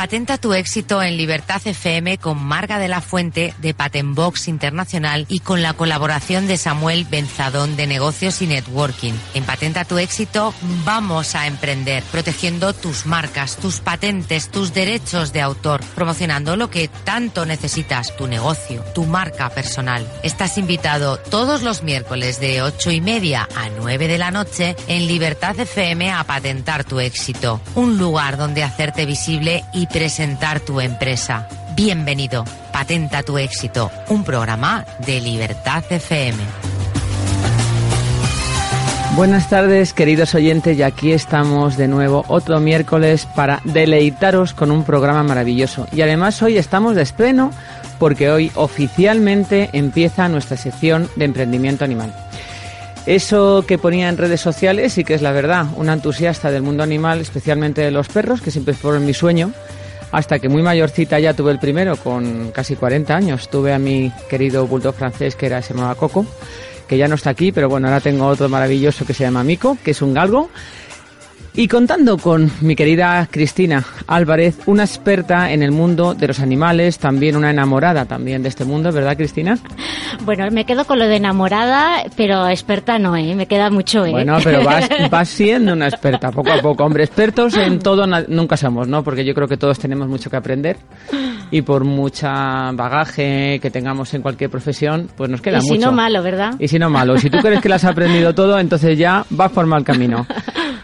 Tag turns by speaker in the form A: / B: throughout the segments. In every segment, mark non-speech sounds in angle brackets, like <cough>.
A: Patenta tu éxito en Libertad FM con Marga de la Fuente de Patentbox Internacional y con la colaboración de Samuel Benzadón de Negocios y Networking. En Patenta tu éxito vamos a emprender, protegiendo tus marcas, tus patentes, tus derechos de autor, promocionando lo que tanto necesitas, tu negocio, tu marca personal. Estás invitado todos los miércoles de ocho y media a 9 de la noche en Libertad FM a patentar tu éxito. Un lugar donde hacerte visible y presentar tu empresa. Bienvenido, Patenta tu éxito, un programa de Libertad FM.
B: Buenas tardes, queridos oyentes, y aquí estamos de nuevo otro miércoles para deleitaros con un programa maravilloso. Y además hoy estamos de estreno porque hoy oficialmente empieza nuestra sección de emprendimiento animal. Eso que ponía en redes sociales y que es la verdad, un entusiasta del mundo animal, especialmente de los perros, que siempre fue mi sueño, hasta que muy mayorcita ya tuve el primero, con casi 40 años. Tuve a mi querido bulldog francés que era, se llamaba Coco, que ya no está aquí, pero bueno, ahora tengo otro maravilloso que se llama Mico, que es un galgo. Y contando con mi querida Cristina Álvarez, una experta en el mundo de los animales, también una enamorada también de este mundo, ¿verdad Cristina?
C: Bueno, me quedo con lo de enamorada, pero experta no, ¿eh? me queda mucho. ¿eh?
B: Bueno, pero vas, <laughs> vas siendo una experta, poco a poco. Hombre, expertos en todo nunca somos, ¿no? Porque yo creo que todos tenemos mucho que aprender y por mucha bagaje que tengamos en cualquier profesión, pues nos queda
C: y
B: mucho.
C: si no malo, ¿verdad?
B: Y si no malo. Si tú <laughs> crees que lo has aprendido todo, entonces ya vas por mal camino. <laughs>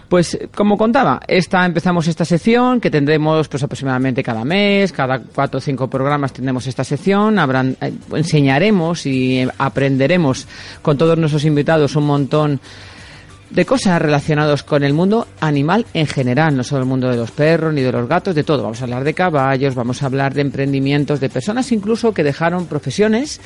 B: Pues como contaba, esta empezamos esta sección que tendremos pues aproximadamente cada mes, cada cuatro o cinco programas tendremos esta sección, habrán, eh, enseñaremos y aprenderemos con todos nuestros invitados un montón de cosas relacionadas con el mundo animal en general, no solo el mundo de los perros ni de los gatos, de todo. Vamos a hablar de caballos, vamos a hablar de emprendimientos, de personas incluso que dejaron profesiones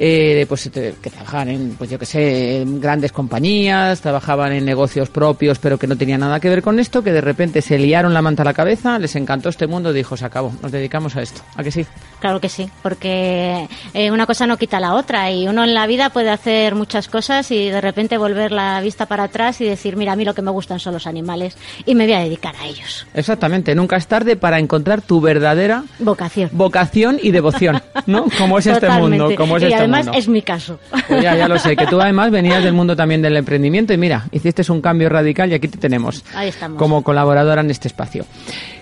B: eh, pues que trabajaban en, pues yo que sé, en grandes compañías, trabajaban en negocios propios, pero que no tenían nada que ver con esto, que de repente se liaron la manta a la cabeza, les encantó este mundo, dijo, se acabó, nos dedicamos a esto. ¿A que sí?
C: Claro que sí, porque eh, una cosa no quita la otra y uno en la vida puede hacer muchas cosas y de repente volver la vista para atrás y decir, mira, a mí lo que me gustan son los animales y me voy a dedicar a ellos.
B: Exactamente, nunca es tarde para encontrar tu verdadera
C: vocación,
B: vocación y devoción, ¿no? <laughs> Como es este mundo, como es
C: y
B: este
C: además
B: mundo.
C: es mi caso.
B: Pues ya, ya lo sé, que tú <laughs> además venías del mundo también del emprendimiento y mira, hiciste un cambio radical y aquí te tenemos
C: Ahí estamos.
B: como colaboradora en este espacio.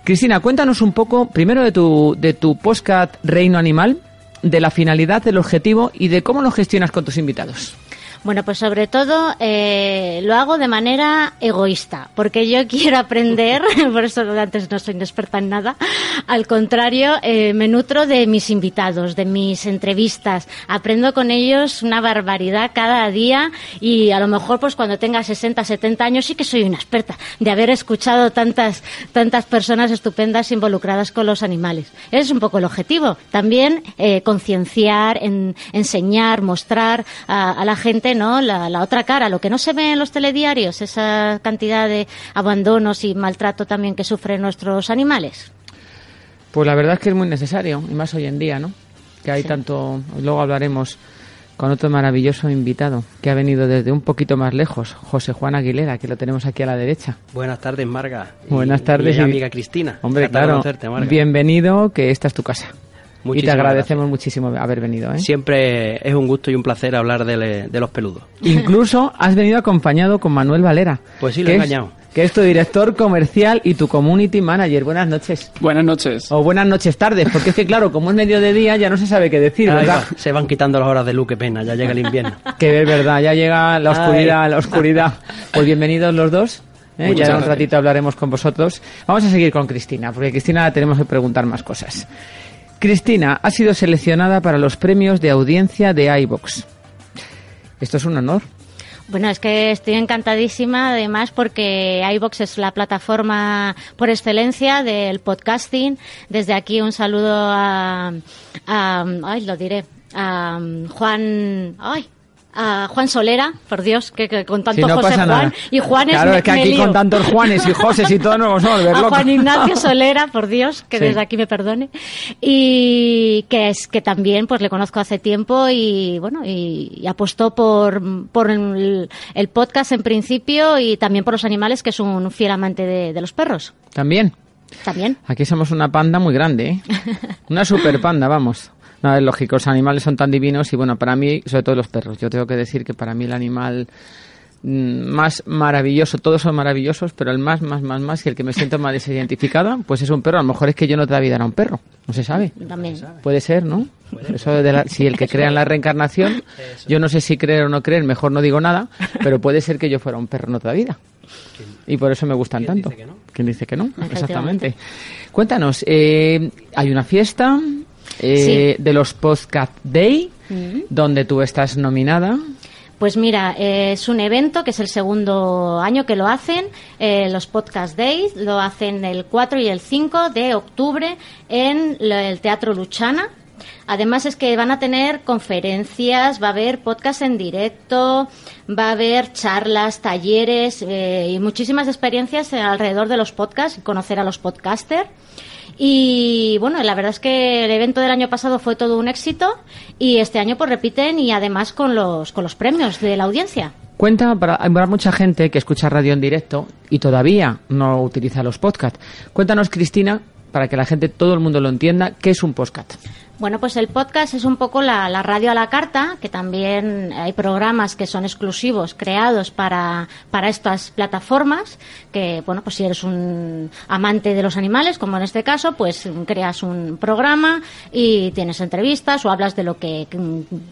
B: Cristina, cuéntanos un poco primero de tu, de tu podcast Reino Animal, de la finalidad, del objetivo y de cómo lo gestionas con tus invitados.
C: Bueno, pues sobre todo eh, lo hago de manera egoísta, porque yo <laughs> quiero aprender, <laughs> por eso antes no soy experta en nada, al contrario, eh, me nutro de mis invitados, de mis entrevistas, aprendo con ellos una barbaridad cada día y a lo mejor pues cuando tenga 60, 70 años sí que soy una experta de haber escuchado tantas, tantas personas estupendas involucradas con los animales. Ese es un poco el objetivo. También eh, concienciar, en, enseñar, mostrar a, a la gente ¿no? La, la, otra cara, lo que no se ve en los telediarios, esa cantidad de abandonos y maltrato también que sufren nuestros animales.
B: Pues la verdad es que es muy necesario, y más hoy en día, ¿no? Que hay sí. tanto. Luego hablaremos con otro maravilloso invitado que ha venido desde un poquito más lejos, José Juan Aguilera, que lo tenemos aquí a la derecha.
D: Buenas tardes, Marga.
B: Buenas tardes.
D: Y, y amiga Cristina.
B: Hombre, claro. Bienvenido, que esta es tu casa.
D: Muchísimas
B: y te agradecemos
D: gracias.
B: muchísimo haber venido. ¿eh?
D: Siempre es un gusto y un placer hablar de, de los peludos.
B: Incluso has venido acompañado con Manuel Valera.
D: Pues sí, lo he
B: es,
D: engañado.
B: Que es tu director comercial y tu community manager. Buenas noches.
E: Buenas noches.
B: O buenas noches tardes, porque es que claro, como es medio de día ya no se sabe qué decir, ¿verdad?
D: Va, se van quitando las horas de luz, qué pena, ya llega el invierno. <laughs>
B: que es verdad, ya llega la oscuridad, Ay. la oscuridad. Pues bienvenidos los dos. ¿Eh? Ya en un ratito hablaremos con vosotros. Vamos a seguir con Cristina, porque Cristina la tenemos que preguntar más cosas. Cristina ha sido seleccionada para los premios de audiencia de iVox. Esto es un honor.
C: Bueno, es que estoy encantadísima, además, porque iBox es la plataforma por excelencia del podcasting. Desde aquí un saludo a, a ay, lo diré, a Juan, ay, a Juan Solera, por Dios, que, que con tanto
B: Si no
C: José Juan
B: nada.
C: y Juanes
B: Claro,
C: me-
B: es que aquí con tantos Juanes y Joses y todo nos vamos a volver
C: a
B: locos.
C: Juan Ignacio <laughs> Solera, por Dios, que
B: Sí.
C: desde aquí me perdone. Y que es que también pues le conozco hace tiempo y bueno, y, y apostó por, por el, el podcast en principio y también por los animales, que es un fiel amante de, de los perros.
B: También.
C: También.
B: Aquí somos una panda muy grande, ¿eh? <laughs> Una super panda, vamos. No, es lógico, los animales son tan divinos y bueno, para mí, sobre todo los perros, yo tengo que decir que para mí el animal mm, más maravilloso, todos son maravillosos, pero el más, más, más, más y el que me siento más desidentificada, pues es un perro. A lo mejor es que yo no la vida era un perro, no se sabe.
C: También.
B: Puede ser, ¿no? Eso de la- si el que crea en la reencarnación, <laughs> yo no sé si creer o no creer, mejor no digo nada, pero puede ser que yo fuera un perro en otra vida. Y por eso me gustan
D: ¿Quién
B: tanto.
D: dice que no?
B: ¿Quién dice que no? Exactamente. Cuéntanos, eh, hay una fiesta eh, de los Podcast Day, donde tú estás nominada.
C: Pues mira, eh, es un evento que es el segundo año que lo hacen, eh, los Podcast Days, lo hacen el 4 y el 5 de octubre en el Teatro Luchana. Además es que van a tener conferencias, va a haber podcast en directo, va a haber charlas, talleres eh, y muchísimas experiencias alrededor de los podcasts, conocer a los podcasters. Y bueno, la verdad es que el evento del año pasado fue todo un éxito y este año pues repiten y además con los, con los premios de la audiencia.
B: Cuenta, para, habrá mucha gente que escucha radio en directo y todavía no utiliza los podcasts. Cuéntanos, Cristina, para que la gente, todo el mundo lo entienda, ¿qué es un podcast?
C: Bueno, pues el podcast es un poco la, radio a la carta, que también hay programas que son exclusivos, creados para, para estas plataformas, que, bueno, pues si eres un amante de los animales, como en este caso, pues creas un programa y tienes entrevistas o hablas de lo que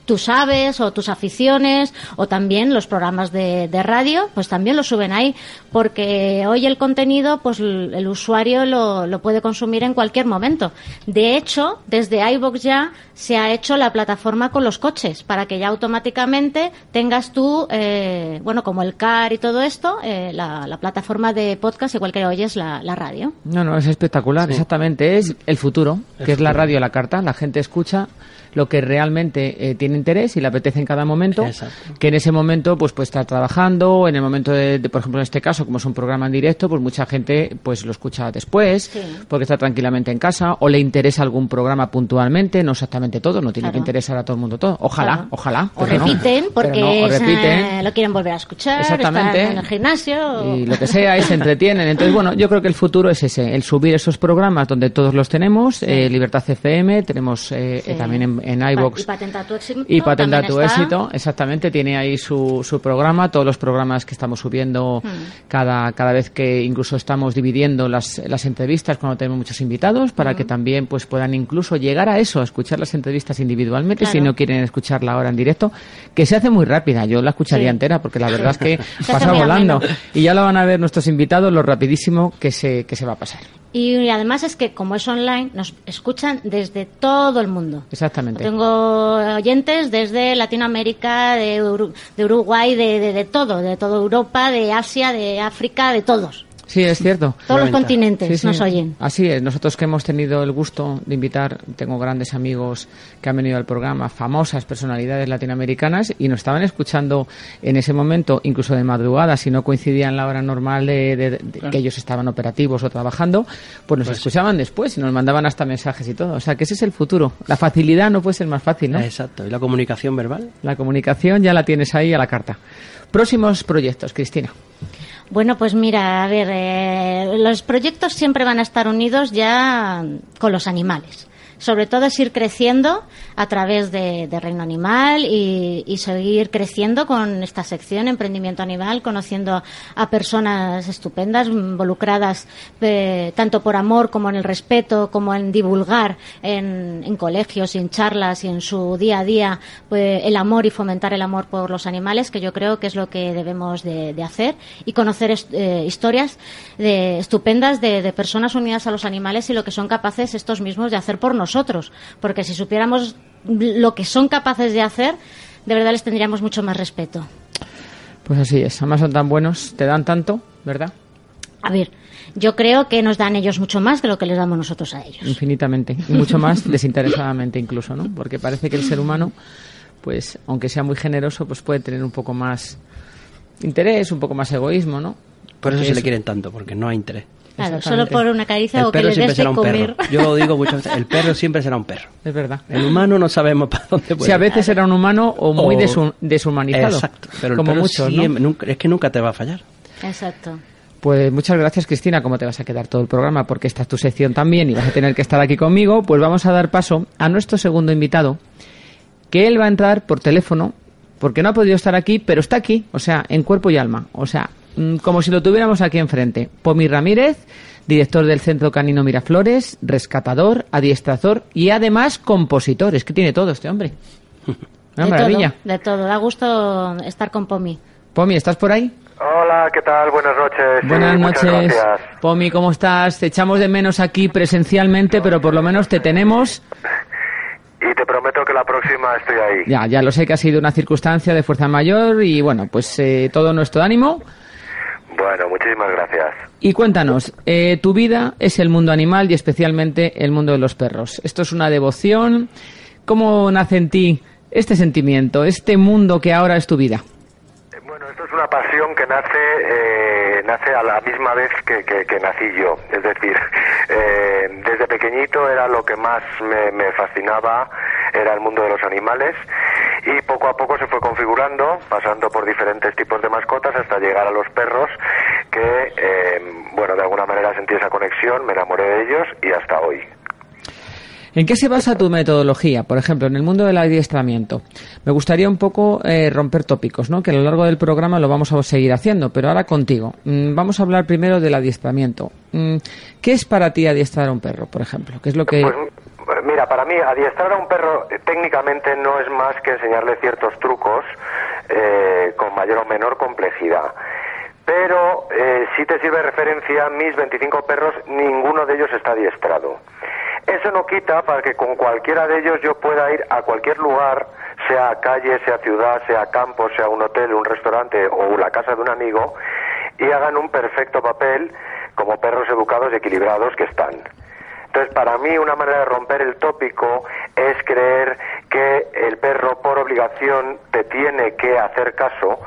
C: tú sabes o tus aficiones o también los programas de, de radio, pues también lo suben ahí, porque hoy el contenido, pues el usuario lo, lo puede consumir en cualquier momento. De hecho, desde iVoox ya se ha hecho la plataforma con los coches, para que ya automáticamente tengas tú, eh, bueno, como el CAR y todo esto, eh, la, la plataforma de podcast, igual que oyes la, la radio.
B: No, no, es espectacular, exactamente. Es el futuro,
D: El
B: que es la radio a la carta. La gente escucha lo que realmente eh, tiene interés y le apetece en cada momento.
D: Exacto.
B: Que en ese momento, pues, puede estar trabajando. En el momento de, de, por ejemplo, en este caso, como es un programa en directo, pues mucha gente, pues, lo escucha después,
C: Sí.
B: porque está tranquilamente en casa, o le interesa algún programa puntualmente, no exactamente todo, no tiene
C: Claro.
B: que interesar a todo el mundo todo. Ojalá,
C: Claro.
B: ojalá.
C: O
B: no.
C: repiten, porque
B: no, o
C: es,
B: repiten.
C: eh, lo quieren volver a escuchar,
B: Exactamente.
C: están en el gimnasio.
B: Y lo que sea, y se entretienen. Entonces, bueno, yo creo que el futuro es ese, el subir esos programas donde todos los tenemos, eh, Libertad FM, tenemos eh,
C: Sí.
B: eh, también en, en iVoox.
C: Y patenta tu éxito.
B: Y Patenta tu
C: está.
B: éxito, exactamente, tiene ahí su, su programa, todos los programas que estamos subiendo
C: Hmm.
B: cada, cada vez que incluso estamos dividiendo las, las entrevistas cuando tenemos muchos invitados, para
C: Hmm.
B: que también pues puedan incluso llegar a eso, a escuchar las entrevistas individualmente, si no quieren escucharla ahora en directo, que se hace muy rápida, yo la escucharía
C: Sí.
B: entera, porque la verdad es que <laughs> pasa volando.
C: ameno.
B: Y ya lo van a ver nuestros invitados, lo rapidísimo que se, que se va a pasar.
C: Y además es que como es online, nos escuchan desde todo el mundo.
B: Exactamente.
C: Tengo oyentes desde Latinoamérica, de, de Uruguay, de, de, de todo, de toda Europa, de Asia, de África, de todos.
B: Sí, es cierto.
C: Todos los continentes
B: Sí, sí.
C: nos oyen.
B: Así es, nosotros que hemos tenido el gusto de invitar, tengo grandes amigos que han venido al programa, famosas personalidades latinoamericanas, y nos estaban escuchando en ese momento, incluso de madrugada, si no coincidía en la hora normal de, de- de que ellos estaban operativos o trabajando, pues nos escuchaban después y nos mandaban hasta mensajes y todo. O sea que ese es el futuro. La facilidad no puede ser más fácil, ¿no?
D: Exacto. ¿Y la comunicación verbal?
B: La comunicación ya la tienes ahí a la carta. Próximos proyectos, Cristina.
C: Bueno, pues mira, a ver, eh, los proyectos siempre van a estar unidos ya con los animales. Sobre todo es ir creciendo a través de, Reino Animal y, seguir creciendo con esta sección Emprendimiento Animal, conociendo a personas estupendas, involucradas eh, tanto por amor como en el respeto, como en divulgar en, colegios en charlas y en su día a día pues, el amor y fomentar el amor por los animales, que yo creo que es lo que debemos de, hacer y conocer eh, historias de, estupendas de personas unidas a los animales y lo que son capaces estos mismos de hacer por nosotros. Porque si supiéramos lo que son capaces de hacer, de verdad les tendríamos mucho más respeto.
B: Pues así es, además son tan buenos, te dan tanto, ¿verdad?
C: A ver, yo creo que nos dan ellos mucho más de lo que les damos nosotros a ellos.
B: Infinitamente, y mucho más <laughs> desinteresadamente incluso, ¿no? Porque parece que el ser humano, pues, aunque sea muy generoso, pues puede tener un poco más interés, un poco más egoísmo, ¿no?
D: Por eso
B: Porque
D: se le quieren tanto, porque no hay interés.
C: Claro, solo por una caricia
D: El
C: o que
D: siempre
C: des de
D: será
C: comer.
D: perro. Yo lo digo muchas veces, el perro siempre será un perro.
B: Es verdad.
D: El humano no sabemos para dónde puede
B: Sí, a veces era un humano o muy
D: O-
B: deshumanizado.
D: Exacto, pero el
B: como
D: perro
B: muchos, ¿no?
D: siempre- nunca- es que nunca te va a fallar.
C: Exacto.
B: Pues muchas gracias, Cristina. ¿Cómo te vas a quedar todo el programa? Porque esta es tu sección también y vas a tener que estar aquí conmigo. Pues vamos a dar paso a nuestro segundo invitado, que él va a entrar por teléfono, porque no ha podido estar aquí, pero está aquí, o sea, en cuerpo y alma. O sea, como si lo tuviéramos aquí enfrente. Pomi Ramírez, director del Centro Canino Miraflores, rescatador, adiestrador y además compositor. Es que tiene todo este hombre. <laughs> Una
C: de
B: maravilla.
C: todo, de todo. Da gusto estar con Pomi.
B: Pomi, ¿estás por ahí?
E: Hola, ¿qué tal? Buenas noches.
B: Buenas noches. Pomi, ¿cómo estás? Te echamos de menos aquí presencialmente, pero por lo menos te tenemos. <laughs>
E: Y te prometo que la próxima estoy ahí.
B: Ya, ya lo sé que ha sido una circunstancia de fuerza mayor y bueno, pues eh, todo nuestro ánimo.
E: Bueno, muchísimas gracias.
B: Y cuéntanos, eh, tu vida es el mundo animal y especialmente el mundo de los perros. Esto es una devoción. ¿Cómo nace en ti este sentimiento, este mundo que ahora es tu vida?
E: Una pasión que nace eh, nace a la misma vez que, que- nací yo. Es decir, eh, desde pequeñito era lo que más me, me fascinaba, era el mundo de los animales. Y poco a poco se fue configurando, pasando por diferentes tipos de mascotas hasta llegar a los perros, que, eh, bueno, de alguna manera sentí esa conexión, me enamoré de ellos y hasta hoy.
B: ¿En qué se basa tu metodología? Por ejemplo, en el mundo del adiestramiento. Me gustaría un poco eh, romper tópicos, ¿no? Que a lo largo del programa lo vamos a seguir haciendo, pero ahora contigo. Mm, vamos a hablar primero del adiestramiento. Mm, ¿Qué es para ti adiestrar a un perro, por ejemplo? ¿Qué es lo que
E: Pues mira, para mí adiestrar a un perro eh, técnicamente no es más que enseñarle ciertos trucos eh, con mayor o menor complejidad. Pero eh, si te sirve de referencia, mis 25 perros, ninguno de ellos está adiestrado. Eso no quita para que con cualquiera de ellos yo pueda ir a cualquier lugar, sea calle, sea ciudad, sea campo, sea un hotel, un restaurante o la casa de un amigo, y hagan un perfecto papel como perros educados y equilibrados que están. Entonces, para mí, una manera de romper el tópico es creer que el perro, por obligación, te tiene que hacer caso.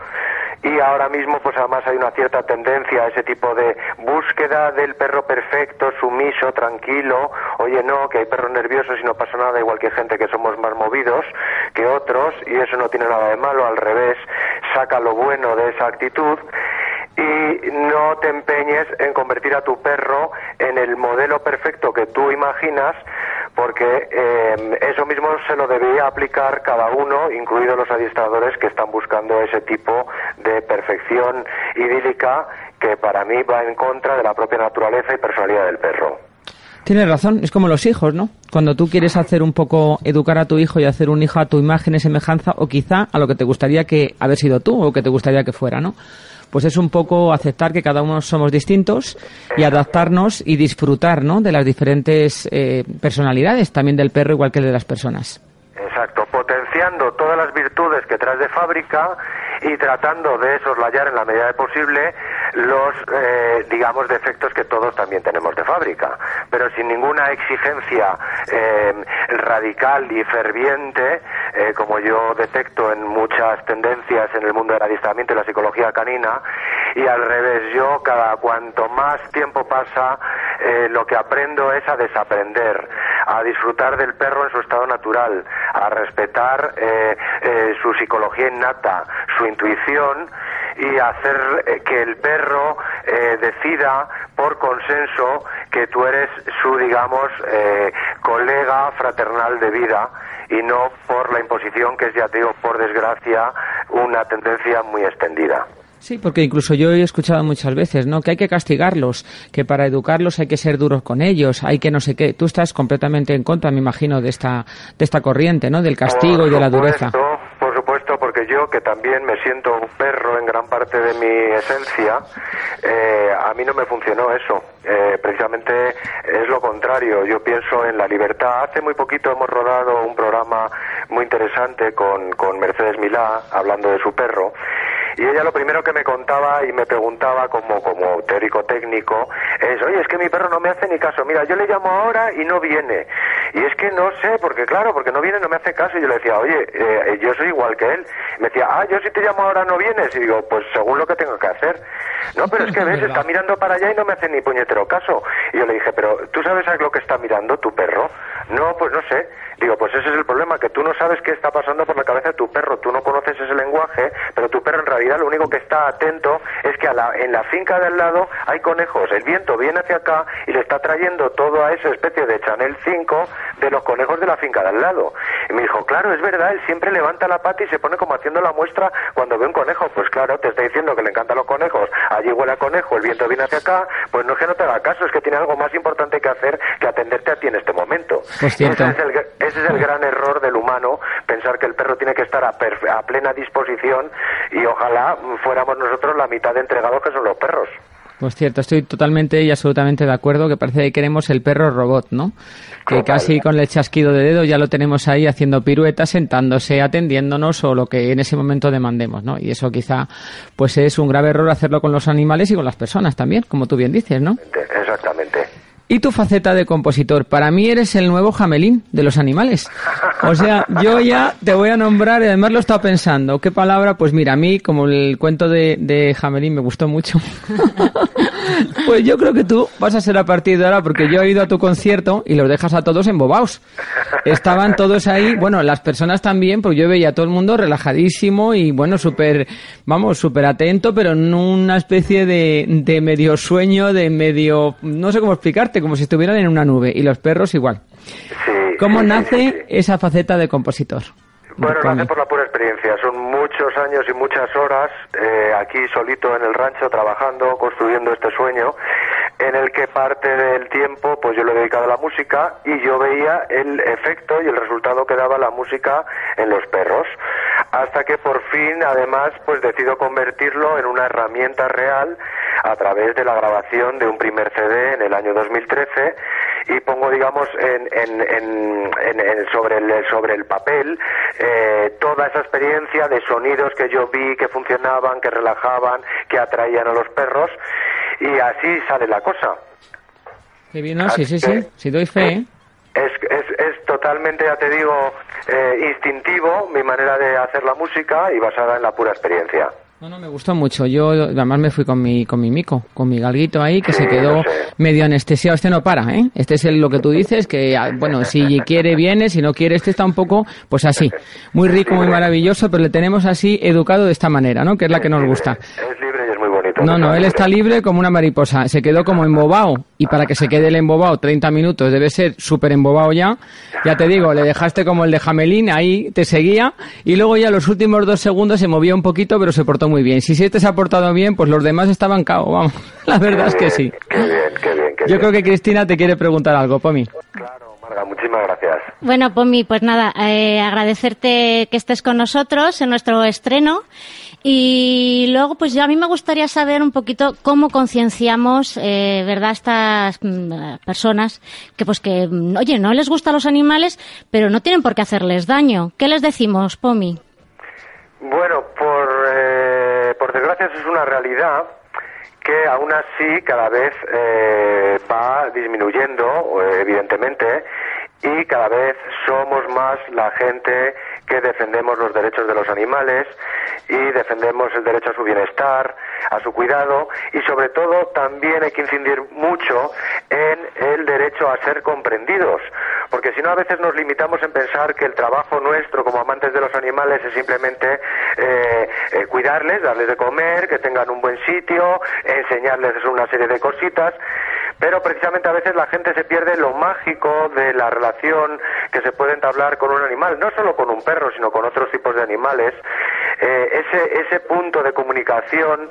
E: Y ahora mismo, pues además hay una cierta tendencia a ese tipo de búsqueda del perro perfecto, sumiso, tranquilo. Oye, no, que hay perros nerviosos y no pasa nada, igual que gente que somos más movidos que otros, y eso no tiene nada de malo, al revés, saca lo bueno de esa actitud y no te empeñes en convertir a tu perro en el modelo perfecto que tú imaginas, porque eh, eso mismo se lo debería aplicar cada uno, incluidos los adiestradores que están buscando ese tipo de perfección idílica que para mí va en contra de la propia naturaleza y personalidad del perro.
B: Tienes razón, es como los hijos, ¿no? Cuando tú quieres hacer un poco, educar a tu hijo y hacer un hijo a tu imagen y semejanza, o quizá a lo que te gustaría que haber sido tú o que te gustaría que fuera, ¿no? Pues es un poco aceptar que cada uno somos distintos y adaptarnos y disfrutar, ¿no? De las diferentes eh, personalidades, también del perro igual que de las personas.
E: Exacto, potenciando todas las virtudes que traes de fábrica y tratando de soslayar en la medida de posible los, eh, digamos, defectos que todos también tenemos de fábrica, pero sin ninguna exigencia eh, radical y ferviente, eh, como yo detecto en muchas tendencias en el mundo del adiestramiento y la psicología canina, y al revés, yo cada cuanto más tiempo pasa, eh, lo que aprendo es a desaprender, a disfrutar del perro en su estado natural, a respetar eh, su psicología innata, su intuición y hacer eh, que el perro eh, decida por consenso que tú eres su, digamos, eh, colega fraternal de vida y no por la imposición que es, ya te digo, por desgracia, una tendencia muy extendida.
B: Sí, porque incluso yo he escuchado muchas veces, ¿no? Que hay que castigarlos, que para educarlos hay que ser duros con ellos, hay que no sé qué. Tú estás completamente en contra, me imagino, de esta, de esta corriente, ¿no? Del castigo
E: Por
B: y de la dureza.
E: supuesto, que también me siento un perro en gran parte de mi esencia, eh, a mí no me funcionó eso. Eh, precisamente es lo contrario. Yo pienso en la libertad. Hace muy poquito hemos rodado un programa muy interesante con, con Mercedes Milá, hablando de su perro. Y ella lo primero que me contaba y me preguntaba como, como teórico técnico es, oye, es que mi perro no me hace ni caso. Mira, yo le llamo ahora y no viene. Y es que no sé, porque claro, porque no viene, no me hace caso. Y yo le decía, oye, eh, yo soy igual que él. me decía, ah, yo si te llamo ahora no vienes. Y digo, pues según lo que tengo que hacer. No, pero es que <laughs> ves, está mirando para allá y no me hace ni puñetero caso. Y yo le dije, pero ¿tú sabes a lo que está mirando tu perro? No, pues no sé. Digo, pues ese es el problema, que tú no sabes qué está pasando por la cabeza de tu perro, tú no conoces ese lenguaje, pero tu perro en realidad lo único que está atento es que a la, en la finca del lado hay conejos, el viento viene hacia acá y le está trayendo todo a esa especie de Chanel 5 de los conejos de la finca del lado. Y me dijo, claro, es verdad, él siempre levanta la pata y se pone como haciendo la muestra cuando ve un conejo. Pues claro, te está diciendo que le encantan los conejos, allí huele a conejo, el viento viene hacia acá, pues no es que no te haga caso, es que tiene algo más importante que hacer que atenderte a ti en este momento.
B: Pues
E: ese, es el, ese es el gran error del humano, pensar que el perro tiene que estar a, a plena disposición y ojalá fuéramos nosotros la mitad de entregados que son los perros.
B: Pues cierto, estoy totalmente y absolutamente de acuerdo que parece que queremos el perro robot, ¿no? Que casi con el chasquido de dedo ya lo tenemos ahí haciendo piruetas, sentándose, atendiéndonos o lo que en ese momento demandemos, ¿no? Y eso quizá pues es un grave error hacerlo con los animales y con las personas también, como tú bien dices, ¿no?
E: Exactamente.
B: Y tu faceta de compositor. Para mí eres el nuevo Jamelín de los animales. O sea, yo ya te voy a nombrar, y además lo he estado pensando. ¿Qué palabra? Pues mira, a mí, como el cuento de, de Jamelín me gustó mucho, <laughs> pues yo creo que tú vas a ser a partir de ahora, porque yo he ido a tu concierto y los dejas a todos embobados. Estaban todos ahí, bueno, las personas también, porque yo veía a todo el mundo relajadísimo y, bueno, súper, vamos, súper atento, pero en una especie de, de medio sueño, de medio, no sé cómo explicarte como si estuvieran en una nube, y los perros igual. ¿Cómo nace esa faceta de compositor?
E: Bueno, nace por la pura experiencia. Son muchos años y muchas horas eh, aquí solito en el rancho trabajando, construyendo este sueño, en el que parte del tiempo pues yo lo he dedicado a la música y yo veía el efecto y el resultado que daba la música en los perros. Hasta que por fin, además, pues decido convertirlo en una herramienta real a través de la grabación de un primer CD en el año 2013 y pongo, digamos, en, sobre, el, sobre el papel eh, toda esa experiencia de sonidos que yo vi que funcionaban, que relajaban, que atraían a los perros y así sale la cosa.
B: Qué bien, sí, sí, sí, sí, doy fe. ¿eh?
E: Es, es, es, totalmente, ya te digo, eh, instintivo mi manera de hacer la música y basada en la pura experiencia.
B: No, no, me gustó mucho. Yo además me fui con mi, con mi mico, con mi galguito ahí, que se quedó medio anestesiado. Este no para, ¿eh? Este es lo que tú dices, que, ah, bueno, si quiere viene, si no quiere este está un poco, pues así. Muy rico, muy maravilloso, pero le tenemos así educado de esta manera, ¿no? Que es la que nos gusta. No, no, él está libre como una mariposa. Se quedó como embobado. Y para que se quede el embobado 30 minutos, debe ser súper embobado ya. Ya te digo, le dejaste como el de Jamelín, ahí te seguía. Y luego ya los últimos dos segundos se movía un poquito, pero se portó muy bien. Si este se ha portado bien, pues los demás estaban cao, vamos. <laughs> La verdad es que sí.
E: Qué bien, qué bien,
B: Yo creo que Cristina te quiere preguntar algo, Pomi.
E: Claro, Marga, muchísimas gracias.
C: Bueno, Pomi, pues nada, eh, agradecerte que estés con nosotros en nuestro estreno. Y luego, pues ya a mí me gustaría saber un poquito cómo concienciamos, eh, ¿verdad?, estas mm, personas que, pues que, mm, oye, no les gustan los animales, pero no tienen por qué hacerles daño. ¿Qué les decimos, Pomi?
E: Bueno, por, eh, por desgracia es una realidad que aún así cada vez eh, va disminuyendo, evidentemente, y cada vez somos más la gente que defendemos los derechos de los animales y defendemos el derecho a su bienestar, a su cuidado y sobre todo también hay que incidir mucho en el derecho a ser comprendidos, porque si no a veces nos limitamos en pensar que el trabajo nuestro como amantes de los animales es simplemente eh, eh, cuidarles, darles de comer, que tengan un buen sitio, enseñarles una serie de cositas, pero precisamente a veces la gente se pierde lo mágico de la relación que se puede entablar con un animal, no solo con un perro, sino con otros tipos de animales, eh, ese, ese punto de comunicación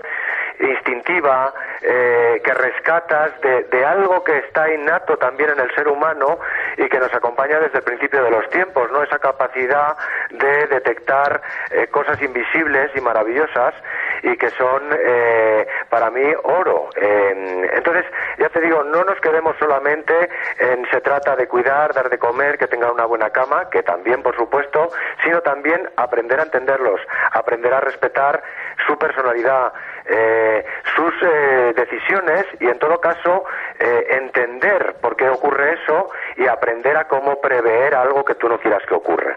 E: instintiva eh, que rescatas de, de, algo que está innato también en el ser humano y que nos acompaña desde el principio de los tiempos, ¿no? Esa capacidad de detectar eh, cosas invisibles y maravillosas y que son eh, para mí oro. entonces, ya te digo, no nos quedemos solamente en se trata de cuidar, dar de comer, que tengan una buena cama, que también, por supuesto, sino también aprender a entenderlos, aprender a respetar su personalidad, eh, sus eh, decisiones y en todo caso eh, entender por qué ocurre eso y aprender a cómo prever algo que tú no quieras que ocurra.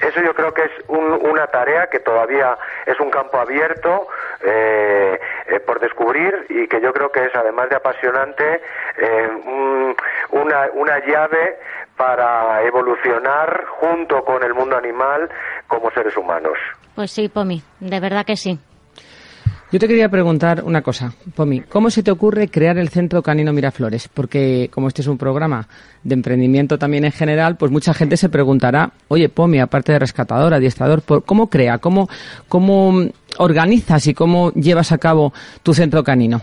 E: Eso yo creo que es una tarea que todavía es un campo abierto eh, eh, por descubrir y que yo creo que es, además de apasionante, eh, una, una llave para evolucionar junto con el mundo animal como seres humanos.
C: Pues sí, Pomi, de verdad que sí.
B: Yo te quería preguntar una cosa, Pomi. ¿Cómo se te ocurre crear el Centro Canino Miraflores? Porque como este es un programa de emprendimiento también en general, pues mucha gente se preguntará, oye, Pomi, aparte de rescatador, adiestrador, ¿cómo crea? ¿Cómo, cómo organizas y cómo llevas a cabo tu Centro Canino?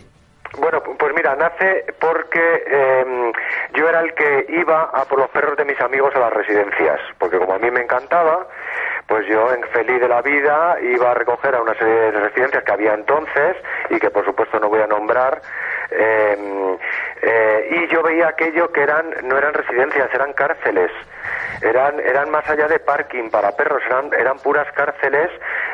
E: Bueno, pues mira, nace porque em, yo era el que iba a por los perros de mis amigos a las residencias, porque como a mí me encantaba, pues yo en feliz de la vida iba a recoger a una serie de residencias que había entonces y que por supuesto no voy a nombrar em, eh, y yo veía aquello que eran no eran residencias eran cárceles. Eran eran más allá de parking para perros eran eran puras cárceles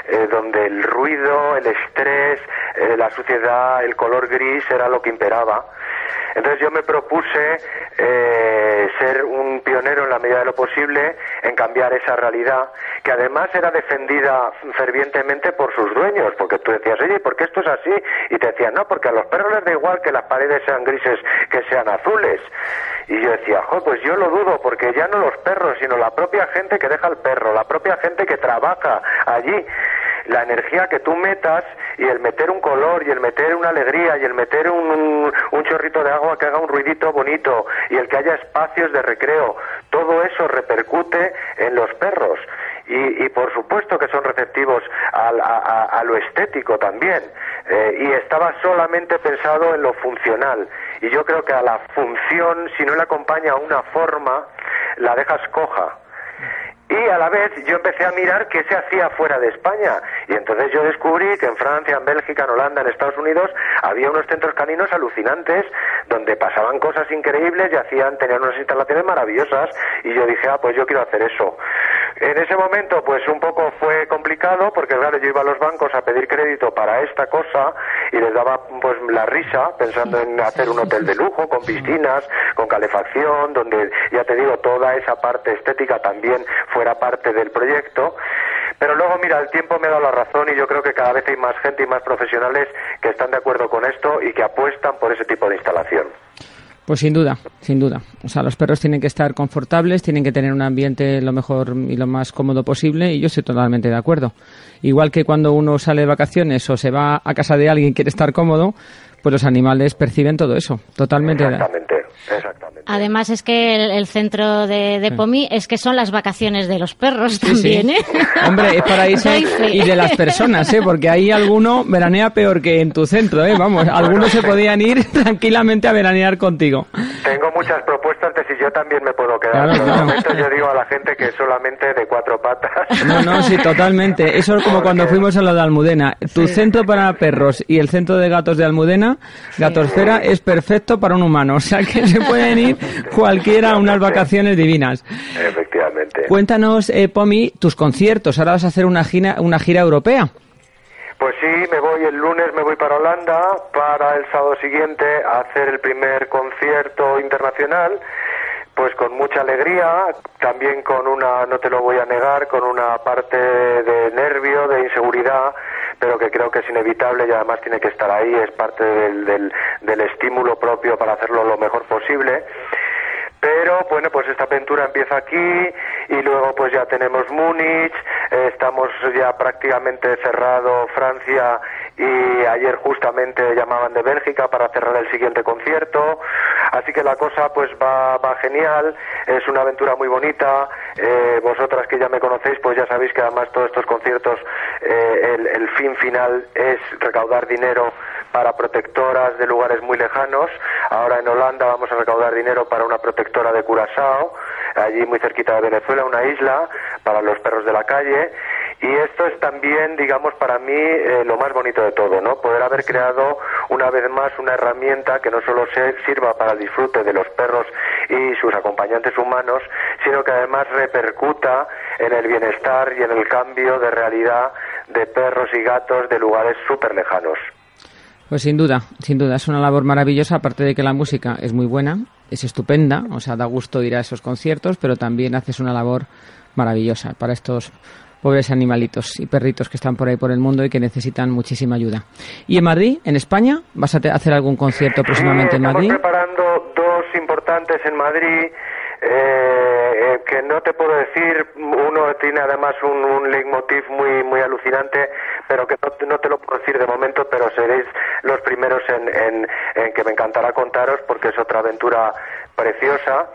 E: eh, donde el ruido el estrés eh, la suciedad el color gris era lo que imperaba entonces yo me propuse eh, ser un pionero en la medida de lo posible en cambiar esa realidad, que además era defendida fervientemente por sus dueños, porque tú decías, oye, ¿por qué esto es así? Y te decían, no, porque a los perros les da igual que las paredes sean grises que sean azules. Y yo decía, pues yo lo dudo, porque ya no los perros, sino la propia gente que deja el perro, la propia gente que trabaja allí la energía que tú metas y el meter un color y el meter una alegría y el meter un, un, chorrito de agua que haga un ruidito bonito y el que haya espacios de recreo, todo eso repercute en los perros. Y, y, por supuesto que son receptivos a, lo estético también. Eh, y estaba solamente pensado en lo funcional. Y yo creo que a la función, si no le acompaña una forma, la dejas coja. Y a la vez yo empecé a mirar qué se hacía fuera de España. Y entonces yo descubrí que en Francia, en Bélgica, en Holanda, en Estados Unidos, había unos centros caninos alucinantes donde pasaban cosas increíbles y hacían, tenían unas instalaciones maravillosas. Y yo dije, ah, pues yo quiero hacer eso. En ese momento, pues un poco fue complicado porque, claro, yo iba a los bancos a pedir crédito para esta cosa y les daba pues la risa pensando en hacer un hotel de lujo con piscinas, con calefacción, donde, ya te digo, toda esa parte estética también fuera parte del proyecto. Pero luego, mira, el tiempo me ha dado la razón y yo creo que cada vez hay más gente y más profesionales que están de acuerdo con esto y que apuestan por ese tipo de instalación.
B: Pues sin duda, sin duda. O sea, los perros tienen que estar confortables, tienen que tener un ambiente lo mejor y lo más cómodo posible y yo estoy totalmente de acuerdo. Igual que cuando uno sale de vacaciones o se va a casa de alguien y quiere estar cómodo, pues los animales perciben todo eso. Totalmente.
E: Exactamente, exactamente.
C: Además es que el, centro de, de, Pomi es que son las vacaciones de los perros también, ¿eh? <laughs>
B: Hombre, es para irse y de las personas, ¿eh? Porque ahí alguno veranea peor que en tu centro, ¿eh? Vamos, algunos se podían ir <laughs> tranquilamente a veranear contigo.
E: Tengo muchas propuestas yo también me puedo quedar. Claro, yo digo a la gente que solamente de cuatro patas.
B: No, no, sí, totalmente. Eso es como cuando fuimos a lo de Almudena. Tu centro para perros y el centro de gatos de Almudena, Gatosfera, es perfecto para un humano. O sea que se pueden ir <laughs> cualquiera unas vacaciones divinas.
E: Efectivamente.
B: Cuéntanos, eh, Pomi, tus conciertos. Ahora vas a hacer una gira, una gira europea.
E: Pues sí, me voy el lunes, me voy para Holanda para el sábado siguiente a hacer el primer concierto internacional pues con mucha alegría, también con una, no te lo voy a negar, con una parte de nervio, de inseguridad, pero que creo que es inevitable y además tiene que estar ahí, es parte del, del, del estímulo propio para hacerlo lo mejor posible. Pero bueno, pues esta aventura empieza aquí y luego pues ya tenemos Múnich, estamos ya prácticamente cerrado Francia y ayer justamente llamaban de Bélgica para cerrar el siguiente concierto, así que la cosa pues va, va genial, es una aventura muy bonita, eh, vosotras que ya me conocéis pues ya sabéis que además todos estos conciertos eh, el fin final es recaudar dinero para protectoras de lugares muy lejanos. Ahora en Holanda vamos a recaudar dinero para una protectora de Curazao, allí muy cerquita de Venezuela, una isla para los perros de la calle. Y esto es también, digamos, para mí eh, lo más bonito de todo, ¿no? Poder haber creado una vez más una herramienta que no solo se sirva para el disfrute de los perros y sus acompañantes humanos, sino que además repercuta en el bienestar y en el cambio de realidad de perros y gatos de lugares súper lejanos.
B: Pues sin duda, sin duda, es una labor maravillosa, aparte de que la música es muy buena, es estupenda, o sea, da gusto ir a esos conciertos, pero también haces una labor maravillosa para estos pobres animalitos y perritos que están por ahí por el mundo y que necesitan muchísima ayuda. ¿Y en Madrid, en España? ¿Vas a hacer algún concierto próximamente en Madrid?
E: Estamos preparando dos importantes en Madrid. Eh, que no te puedo decir, uno tiene además un, un leitmotiv muy muy alucinante, pero que no, no, te lo puedo decir de momento, pero seréis los primeros en, en, en que me encantará contaros porque es otra aventura preciosa.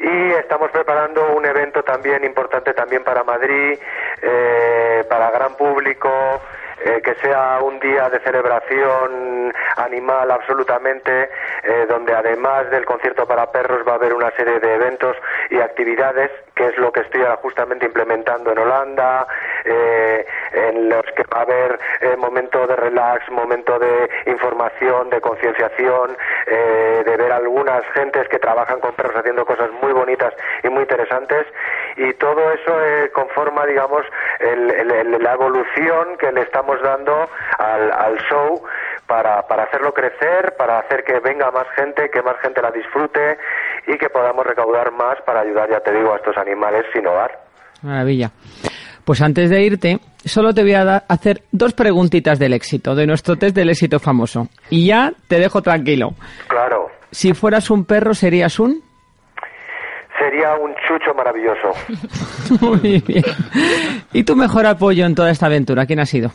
E: Y estamos preparando un evento también importante también para Madrid, eh, para gran público, eh, que sea un día de celebración animal absolutamente, eh, donde además del concierto para perros va a haber una serie de eventos y actividades, que es lo que estoy justamente implementando en Holanda, eh, en los que va a haber eh, momento de relax, momento de información, de concienciación, eh, de ver algunas gentes que trabajan con perros haciendo cosas muy bonitas y muy interesantes, y todo eso eh, conforma, digamos, el, el, la evolución que le estamos dando al, al show para, para hacerlo crecer, para hacer que venga más gente, que más gente la disfrute y que podamos recaudar más para ayudar, ya te digo, a estos animales sin hogar.
B: Maravilla. Pues antes de irte, solo te voy a hacer dos preguntitas del éxito, de nuestro test del éxito famoso. Y ya te dejo tranquilo.
E: Claro,
B: Si fueras un perro, ¿serías un?
E: Sería un chucho maravilloso. <laughs>
B: Muy bien. ¿Y tu mejor apoyo en toda esta aventura? ¿Quién ha sido?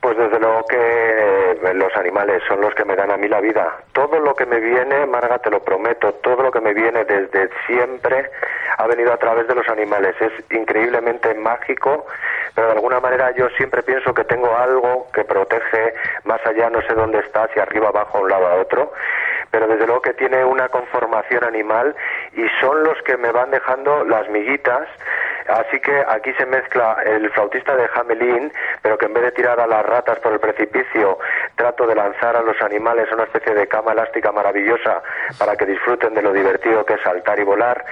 E: Pues desde luego que eh, los animales son los que me dan a mí la vida. Todo lo que me viene, Marga, te lo prometo, todo lo que me viene desde siempre ha venido a través de los animales. Es increíblemente mágico, pero de alguna manera yo siempre pienso que tengo algo que protege más allá, no sé dónde está, si arriba, abajo, a un lado, a otro, pero desde luego que tiene una conformación animal y son los que me van dejando las miguitas Así que aquí se mezcla el flautista de Hamelin, pero que en vez de tirar a las ratas por el precipicio, trato de lanzar a los animales una especie de cama elástica maravillosa para que disfruten de lo divertido que es saltar y volar.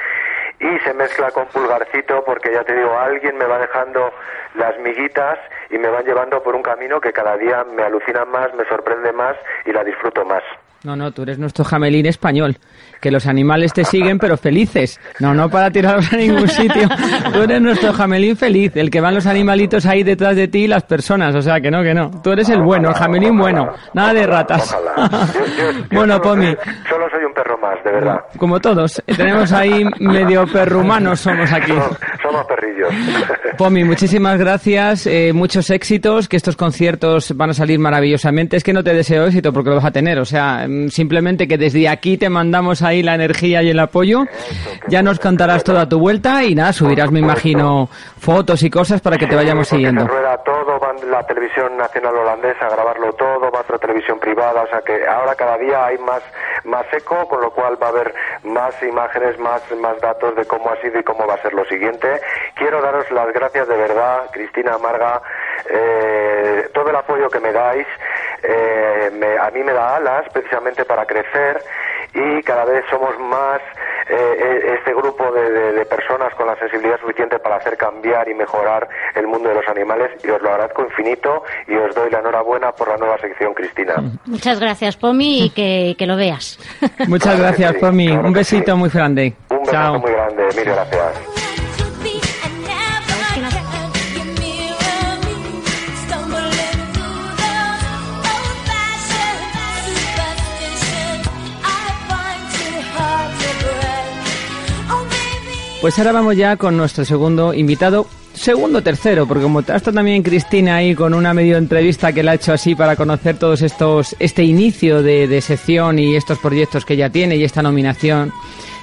E: Y se mezcla con Pulgarcito porque ya te digo, alguien me va dejando las miguitas y me van llevando por un camino que cada día me alucina más, me sorprende más y la disfruto más.
B: No, no, tú eres nuestro jamelín español. Que los animales te siguen, pero felices. No, no para tirarlos a ningún sitio. Tú eres nuestro jamelín feliz, el que van los animalitos ahí detrás de ti y las personas. O sea, que no, que no. Tú eres el bueno, el jamelín bueno. Nada de ratas.
E: Ojalá. <laughs> Yo- yo- yo
B: Bueno,
E: solo
B: Pomi,
E: soy- solo soy un perro de verdad.
B: como todos, tenemos ahí medio perrumanos somos aquí.
E: Somos, somos perrillos. <laughs>
B: Pomi, muchísimas gracias, eh, muchos éxitos, que estos conciertos van a salir maravillosamente. Es que no te deseo éxito porque lo vas a tener, o sea, mm, simplemente que desde aquí te mandamos ahí la energía y el apoyo. Ya nos contarás toda tu vuelta y nada, subirás, me imagino, fotos y cosas para que te vayamos siguiendo.
E: La televisión nacional holandesa a grabarlo todo, va otra televisión privada, o sea que ahora cada día hay más, más eco, con lo cual va a haber más imágenes, más, más datos de cómo ha sido y cómo va a ser lo siguiente. Quiero daros las gracias de verdad, Cristina Amarga, eh, todo el apoyo que me dais, eh, me- a mí me da alas precisamente para crecer y cada vez somos más eh, eh, este grupo de, de- de personas con la sensibilidad suficiente para hacer cambiar y mejorar el mundo de los animales y os lo agradezco infinito y os doy la enhorabuena por la nueva sección, Cristina.
C: Muchas gracias, Pomi, y que, que lo veas.
B: Muchas
E: Claro
B: gracias,
E: sí,
B: Pomi.
E: claro
B: Un besito
E: sí.
B: muy grande.
E: Un
B: Chao.
E: muy grande, mil gracias.
B: Pues ahora vamos ya con nuestro segundo invitado. Segundo, tercero, porque como está también Cristina ahí con una medio entrevista que le ha hecho así para conocer todos estos, este inicio de, de sección y estos proyectos que ella tiene y esta nominación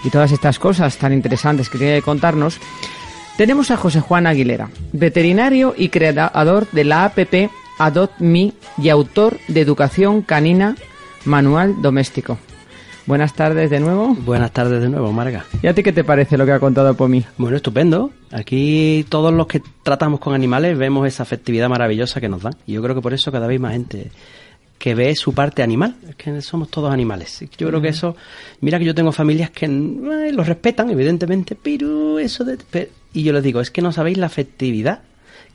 B: y todas estas cosas tan interesantes que tiene que contarnos. Tenemos a José Juan Aguilera, veterinario y creador de la APP Adopt Me y autor de Educación Canina Manual Doméstico. Buenas tardes de nuevo.
D: Buenas tardes de nuevo, Marga.
B: ¿Y a ti qué te parece lo que ha contado Pomi?
D: Bueno, estupendo. Aquí todos los que tratamos con animales vemos esa afectividad maravillosa que nos dan. Y yo creo que por eso cada vez más gente que ve su parte animal. Es que somos todos animales. Yo creo que eso... Mira que yo tengo familias que eh, lo respetan, evidentemente, pero eso de... pero- y yo les digo, es que no sabéis la afectividad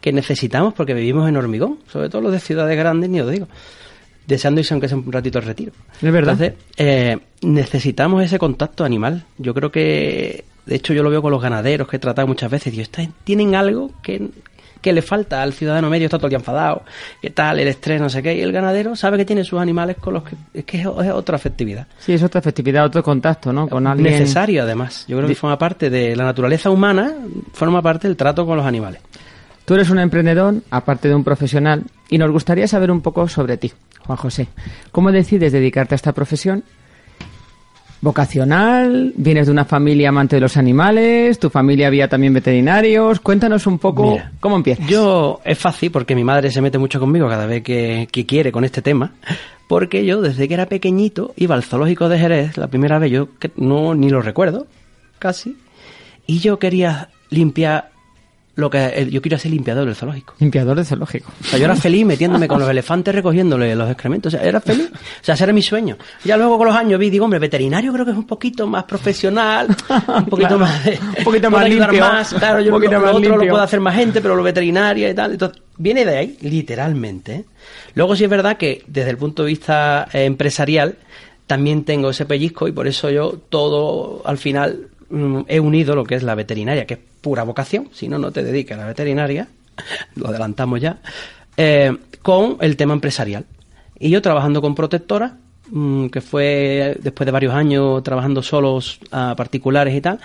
D: que necesitamos porque vivimos en hormigón, sobre todo los de ciudades grandes, ni os digo deseando irse aunque sea un ratito al retiro.
B: Es verdad.
D: Entonces, eh, necesitamos ese contacto animal. Yo creo que, de hecho, yo lo veo con los ganaderos que he tratado muchas veces. Y tienen algo que, que le falta al ciudadano medio, está todo el día enfadado, qué tal, el estrés, no sé qué. Y el ganadero sabe que tiene sus animales con los que. Es que es, otra afectividad.
B: Sí, es otra afectividad, otro contacto, ¿no? Con alguien.
D: Necesario, además. Yo creo que forma parte de la naturaleza humana, forma parte del trato con los animales.
B: Tú eres un emprendedor, aparte de un profesional, y nos gustaría saber un poco sobre ti. Juan José. ¿Cómo decides dedicarte a esta profesión? ¿Vocacional? ¿Vienes de una familia amante de los animales? ¿Tu familia había también veterinarios? Cuéntanos un poco cómo empiezas.
D: Yo es fácil porque mi madre se mete mucho conmigo cada vez que, quiere con este tema. Porque yo desde que era pequeñito iba al zoológico de Jerez, la primera vez yo que no ni lo recuerdo, casi, y yo quería limpiar lo que yo quiero ser limpiador del zoológico.
B: Limpiador del zoológico.
D: O sea, yo era feliz metiéndome con los <laughs> elefantes recogiéndole los excrementos. O sea, era feliz. O sea, ese era mi sueño. Ya luego con los años vi, digo, hombre, veterinario creo que es un poquito más profesional, <laughs> un poquito más
B: un poquito más limpio.
D: Más. Claro, yo lo, otro lo puede hacer más gente, pero lo veterinario y tal. Entonces, viene de ahí, literalmente. ¿eh? Luego sí es verdad que desde el punto de vista eh, empresarial también tengo ese pellizco y por eso yo todo al final mm, he unido lo que es la veterinaria, que es pura vocación, si no, no te dedicas a la veterinaria, <laughs> lo adelantamos ya, eh, con el tema empresarial. Y yo trabajando con protectora, mm, que fue después de varios años trabajando solos a particulares y tal,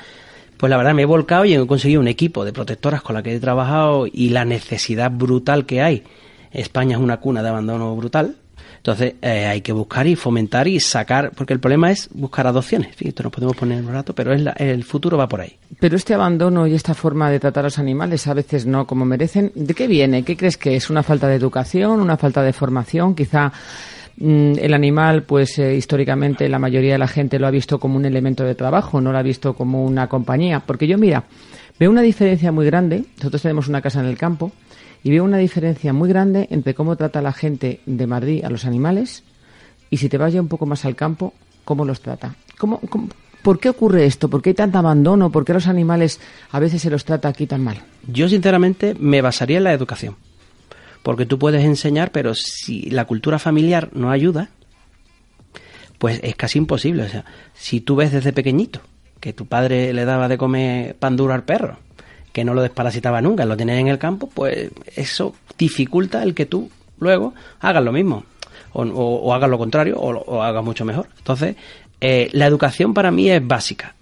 D: pues la verdad me he volcado y he conseguido un equipo de protectoras con la que he trabajado y la necesidad brutal que hay. España es una cuna de abandono brutal entonces eh, hay que buscar y fomentar y sacar, porque el problema es buscar adopciones. esto nos podemos poner un rato, pero es el futuro va por ahí.
B: Pero este abandono y esta forma de tratar a los animales a veces no como merecen, ¿de qué viene? ¿Qué crees que es? ¿Una falta de educación? ¿Una falta de formación? Quizá mm, el animal, pues eh, históricamente la mayoría de la gente lo ha visto como un elemento de trabajo, no lo ha visto como una compañía. Porque yo, mira, veo una diferencia muy grande. Nosotros tenemos una casa en el campo y veo una diferencia muy grande entre cómo trata la gente de Madrid a los animales y si te vas ya un poco más al campo, cómo los trata. ¿Cómo, por qué ocurre esto? ¿Por qué hay tanto abandono? ¿Por qué los animales a veces se los trata aquí tan mal?
D: Yo sinceramente me basaría en la educación. Porque tú puedes enseñar, pero si la cultura familiar no ayuda, pues es casi imposible. O sea, si tú ves desde pequeñito que tu padre le daba de comer pan duro al perro que no lo desparasitaba nunca, lo tenías en el campo, pues eso dificulta el que tú luego hagas lo mismo o, hagas lo contrario o, hagas mucho mejor. Entonces, eh, la educación para mí es básica.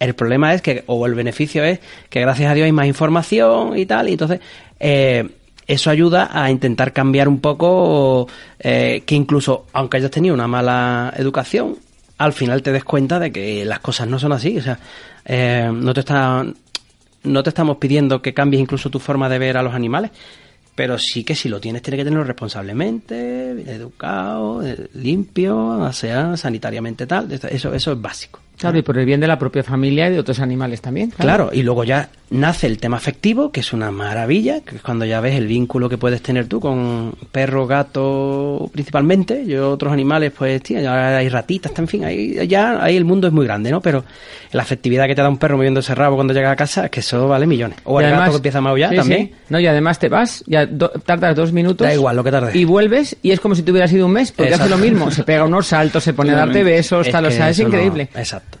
D: El problema es que, o el beneficio es que gracias a Dios hay más información y tal, y entonces eh, eso ayuda a intentar cambiar un poco eh, que incluso, aunque hayas tenido una mala educación, al final te des cuenta de que las cosas no son así. O sea, no te están no te estamos pidiendo que cambies incluso tu forma de ver a los animales, pero sí que si lo tienes, tiene que tenerlo responsablemente, educado, eh, limpio, sea sanitariamente tal. Eso, eso es básico.
B: Claro, y por el bien de la propia familia y de otros animales también.
D: Claro. y luego ya nace el tema afectivo, que es una maravilla, que es cuando ya ves el vínculo que puedes tener tú con perro, gato, principalmente. Yo otros animales, pues, tío, ya hay ratitas, en fin, ahí, ya ahí el mundo es muy grande, ¿no? Pero la afectividad que te da un perro moviendo ese rabo cuando llega a casa, es que eso vale millones. O el gato que empieza a maullar también.
B: No, y además te vas, ya tardas dos minutos.
D: Da igual lo que tardes.
B: Y vuelves y es como si te hubieras ido un mes, porque hace lo mismo. Se pega unos saltos, se pone a darte besos, tal, o sea, es increíble.
D: exacto.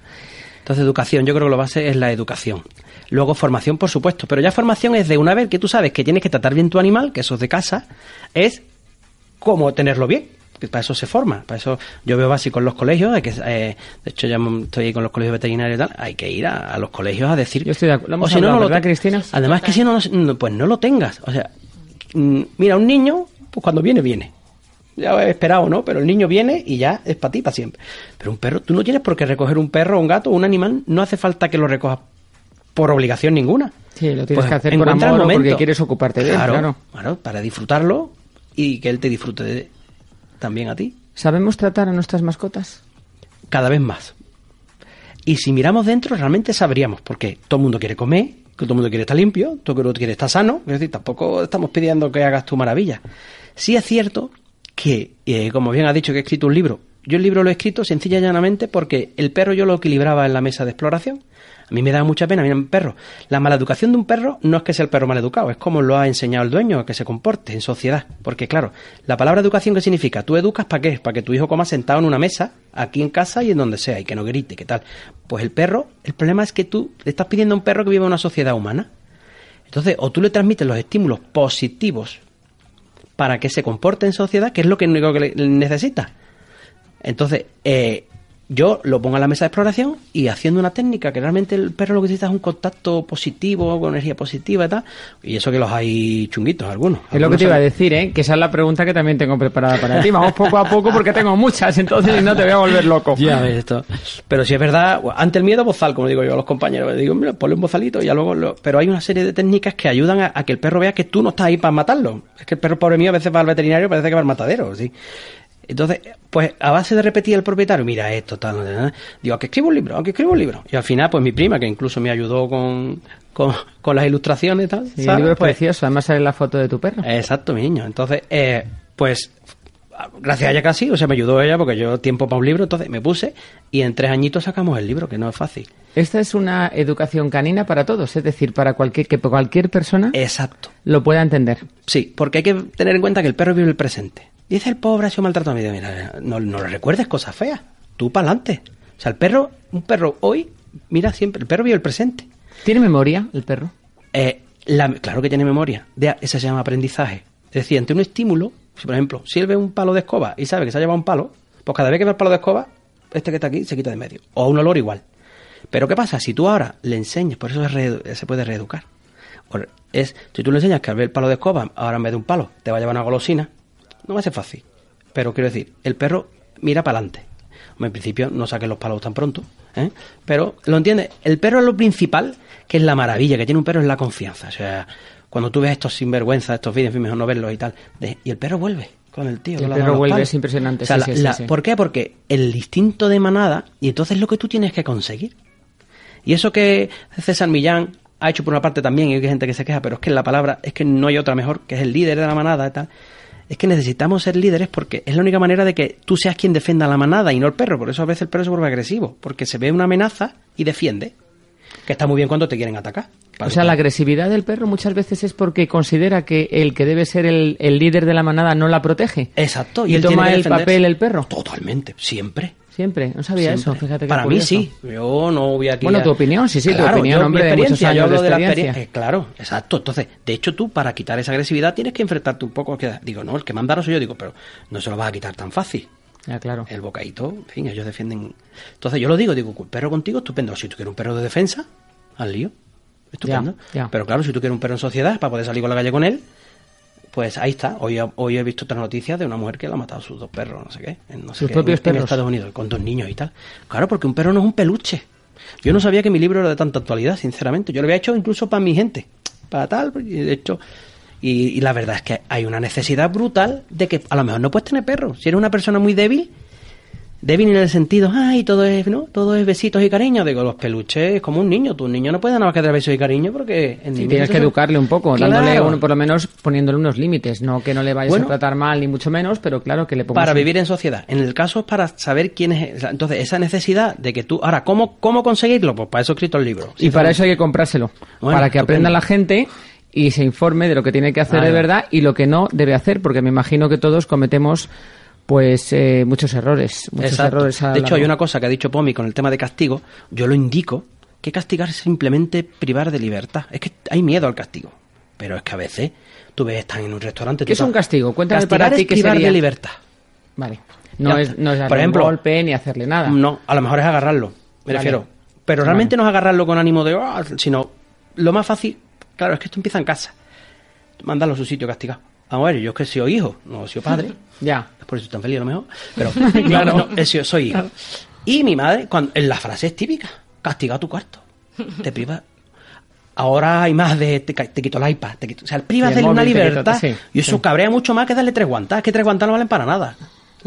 D: Entonces, educación, yo creo que lo base es la educación. Luego, formación, por supuesto, pero ya formación es de una vez que tú sabes que tienes que tratar bien tu animal, que eso es de casa, es cómo tenerlo bien. Que para eso se forma, para eso yo veo básico en los colegios, hay que, eh, de hecho ya estoy ahí con los colegios veterinarios y tal, hay que ir a, los colegios a decir...
B: Yo estoy de acuerdo, o si no, no lo Cristina?
D: Además que si no, pues no lo tengas, o sea, mm, mira, un niño, pues cuando viene, viene ya he esperado, ¿no? Pero el niño viene y ya es para ti, para siempre. Pero un perro, tú no tienes por qué recoger un perro, un gato, un animal, no hace falta que lo recojas por obligación ninguna.
B: Sí, lo tienes pues que hacer por amor porque quieres ocuparte de él, claro,
D: claro. para disfrutarlo y que él te disfrute de, también a ti.
B: ¿Sabemos tratar a nuestras mascotas?
D: Cada vez más. Y si miramos dentro, realmente sabríamos, porque todo el mundo quiere comer, que todo el mundo quiere estar limpio, todo el mundo quiere estar sano, es decir, tampoco estamos pidiendo que hagas tu maravilla. Sí es cierto que, eh, como bien ha dicho que he escrito un libro Yo el libro lo he escrito sencilla y llanamente porque el perro yo lo equilibraba en la mesa de exploración. A mí me da mucha pena, mira, un perro. La maleducación de un perro no es que sea el perro maleducado, es como lo ha enseñado el dueño a que se comporte en sociedad. Porque claro, la palabra educación, ¿qué significa? Tú educas para qué? Para que tu hijo coma sentado en una mesa, aquí en casa y en donde sea, y que no grite, ¿qué tal? Pues el perro, el problema es que tú le estás pidiendo a un perro que viva en una sociedad humana. Entonces, o tú le transmites los estímulos positivos para que se comporte en sociedad, que es lo que único que necesita. Entonces, eh, yo lo pongo en la mesa de exploración y haciendo una técnica que realmente el perro lo que necesita es un contacto positivo, con energía positiva y tal. Y eso que los hay chunguitos, algunos.
B: Es lo que te iba a decir, ¿eh? Que esa es la pregunta que también tengo preparada para ti. Vamos poco a poco porque tengo muchas, entonces no te voy a volver loco.
D: Ya ves esto. Pero si es verdad, ante el miedo bozal, como digo yo a los compañeros, digo, mira, ponle un bozalito y ya luego lo... Pero hay una serie de técnicas que ayudan a, a que el perro vea que tú no estás ahí para matarlo. Es que el perro pobre mío a veces va al veterinario y parece que va al matadero, ¿sí? Entonces, pues a base de repetir al propietario, mira esto, tal, tal, tal, digo, que escribo un libro, que escribo un libro. Y al final, pues mi prima, que incluso me ayudó con, con, con las ilustraciones y tal.
B: Sí, el libro es
D: Pues-
B: precioso, además sale la foto de tu perro.
D: Exacto, mi niño. Entonces, eh, pues, gracias a ella casi, o sea, me ayudó ella porque yo tiempo para un libro, entonces me puse y en tres añitos sacamos el libro, que no es fácil.
B: Esta es una educación canina para todos, es decir, para cualquier que cualquier persona
D: Exacto.
B: lo pueda entender.
D: Sí, porque hay que tener en cuenta que el perro vive el presente. Dice el pobre ha sido maltratado. Mira, mira, no, no le recuerdes cosas feas. Tú para adelante. O sea, el perro, un perro hoy, mira siempre, el perro vive el presente.
B: ¿Tiene memoria el perro?
D: Eh, la- claro que tiene memoria. De, ese se llama aprendizaje. Es decir, ante un estímulo, si por ejemplo, si él ve un palo de escoba y sabe que se ha llevado un palo, pues cada vez que ve el palo de escoba, este que está aquí se quita de medio. O un olor igual. Pero ¿qué pasa? Si tú ahora le enseñas, por eso es re- se puede reeducar. Es, si tú le enseñas que al ver el palo de escoba, ahora en vez de un palo, te va a llevar una golosina, no va a ser fácil. Pero quiero decir, el perro mira para adelante. En principio no saques los palos tan pronto, ¿eh? pero lo entiendes. El perro es lo principal, que es la maravilla que tiene un perro, es la confianza. O sea, cuando tú ves estos sinvergüenzas, estos vídeos, en fin, mejor no verlos y tal, de- y el perro vuelve con el tío.
B: El perro vuelve,
D: palos.
B: es impresionante,
D: O sea,
B: sí,
D: la-
B: sí,
D: la-
B: sí.
D: ¿Por qué? Porque el instinto de manada, y entonces lo que tú tienes que conseguir. Y eso que César Millán ha hecho por una parte también, y hay gente que se queja, pero es que la palabra, es que no hay otra mejor, que es el líder de la manada y tal. Es que necesitamos ser líderes porque es la única manera de que tú seas quien defienda a la manada y no el perro. Por eso a veces el perro se vuelve agresivo, porque se ve una amenaza y defiende. Que está muy bien cuando te quieren atacar.
B: O sea, la agresividad del perro muchas veces es porque considera que el que debe ser el, el líder de la manada no la protege.
D: Exacto.
B: Y,
D: él tiene
B: toma el papel el perro.
D: Totalmente, siempre.
B: Siempre. No sabía eso, fíjate que
D: Para mí sí. Yo no voy aquí.
B: Bueno,
D: a-
B: tu opinión, sí, sí, tu opinión,
D: yo,
B: hombre,
D: mi
B: de muchos
D: experiencia,
B: años
D: yo hablo
B: de
D: de la
B: experiencia.
D: Eh, claro, exacto. Entonces, de hecho, tú para quitar esa agresividad tienes que enfrentarte un poco. Que, digo, no, el que mandaro soy yo. Digo, pero no se lo vas a quitar tan fácil.
B: Ya, claro.
D: El bocadito, en fin, ellos defienden. Entonces, yo lo digo, digo, perro contigo, estupendo. Si tú quieres un perro de defensa, al lío. Estupendo.
B: Ya, ya.
D: Pero claro, si tú quieres un perro en sociedad para poder salir con la calle con él, pues ahí está. Hoy, hoy he visto otra noticia de una mujer que le ha matado a sus dos perros, no sé qué. En, no sé
B: Sus
D: qué,
B: propios
D: en-
B: perros.
D: En Estados Unidos, con dos niños y tal. Claro, porque un perro no es un peluche. Yo no sabía que mi libro era de tanta actualidad, sinceramente. Yo lo había hecho incluso para mi gente. Para tal, y de hecho. Y, y la verdad es que hay una necesidad brutal de que a lo mejor no puedes tener perro. Si eres una persona muy débil, débil en el sentido, ay, todo es, ¿no? Todo es besitos y cariño. Digo, los peluches es como un niño. Tu niño no puede nada más que dar besos y cariño porque el
B: Sí,
D: niño
B: tienes que educarle un poco,
D: Claro.
B: dándole uno, por lo menos poniéndole unos límites, no que no le vayas
D: Bueno.
B: a tratar mal ni mucho menos, pero claro que le pongas
D: para
B: un-
D: vivir en sociedad. En el caso es para saber quién es. Entonces, esa necesidad de que tú. Ahora, ¿cómo, cómo conseguirlo? Pues para eso he escrito el libro.
B: Y para eso hay que comprárselo,
D: Bueno,
B: para que aprenda la gente y se informe de lo que tiene que hacer de verdad y lo que no debe hacer, porque me imagino que todos cometemos pues eh, muchos errores, muchos
D: Exacto.
B: errores. a
D: De
B: la-
D: hecho, hay una cosa que ha dicho Pomi con el tema de castigo. Yo lo indico. Que castigar es simplemente privar de libertad. Es que hay miedo al castigo. Pero es que a veces tú ves, están en un restaurante.
B: ¿Qué es un castigo? Cuéntame
D: Castigar
B: para ti
D: es
B: qué
D: privar
B: sería.
D: de libertad.
B: Vale. No es, no es darle
D: Por ejemplo,
B: un golpe ni hacerle nada.
D: No, a lo mejor es agarrarlo, me
B: Vale.
D: refiero. Pero realmente no es agarrarlo con ánimo de, "Ah", sino lo más fácil, claro, es que esto empieza en casa. Mandarlo a su sitio castigado. Vamos a ver, yo es que he sido hijo, no he sido padre. <laughs>
B: Ya.
D: Por eso tan feliz a lo mejor. Pero <laughs>
B: Claro.
D: no, no, he sido- soy hijo. Y mi madre, cuando, en la frase es típica, castiga tu cuarto. Te priva. Ahora hay más de te, te quito el iPad, te quito- o sea, privas
B: Sí,
D: de una
B: quito-
D: libertad.
B: sí,
D: y eso
B: sí.
D: cabrea mucho más que darle tres guantas. Es que tres guantas no valen para nada.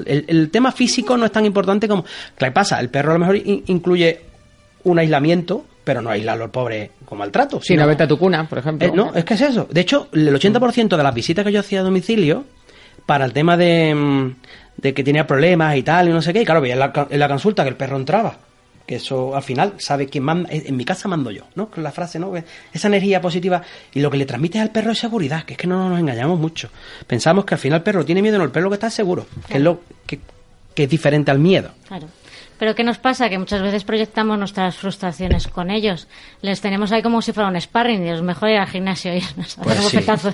D: El, el tema físico no es tan importante como. ¿Qué pasa? El perro a lo mejor in- incluye un aislamiento, pero no aislarlo al pobre con maltrato.
B: Sí,
D: sino-
B: no vete a tu cuna, por ejemplo.
D: eh, no, es que es eso. De hecho, el 80% de las visitas que yo hacía a domicilio, para el tema de, mm, de que tenía problemas y tal, y no sé qué. Y claro, veía en la, ca- en la consulta que el perro entraba. Que eso al final sabe quién manda. En en mi casa mando yo, ¿no? Con la frase, ¿no? Que Esa energía positiva. Y lo que le transmite al perro es seguridad, que es que no nos engañamos mucho. Pensamos que al final el perro tiene miedo, no, el perro que está es seguro. Que es lo que, que es diferente al miedo.
C: Claro. Pero ¿qué nos pasa? Que muchas veces proyectamos nuestras frustraciones con ellos. Les tenemos ahí como si fuera un sparring y es mejor ir al gimnasio y <laughs> nos
D: Pues
C: hacemos
D: sí.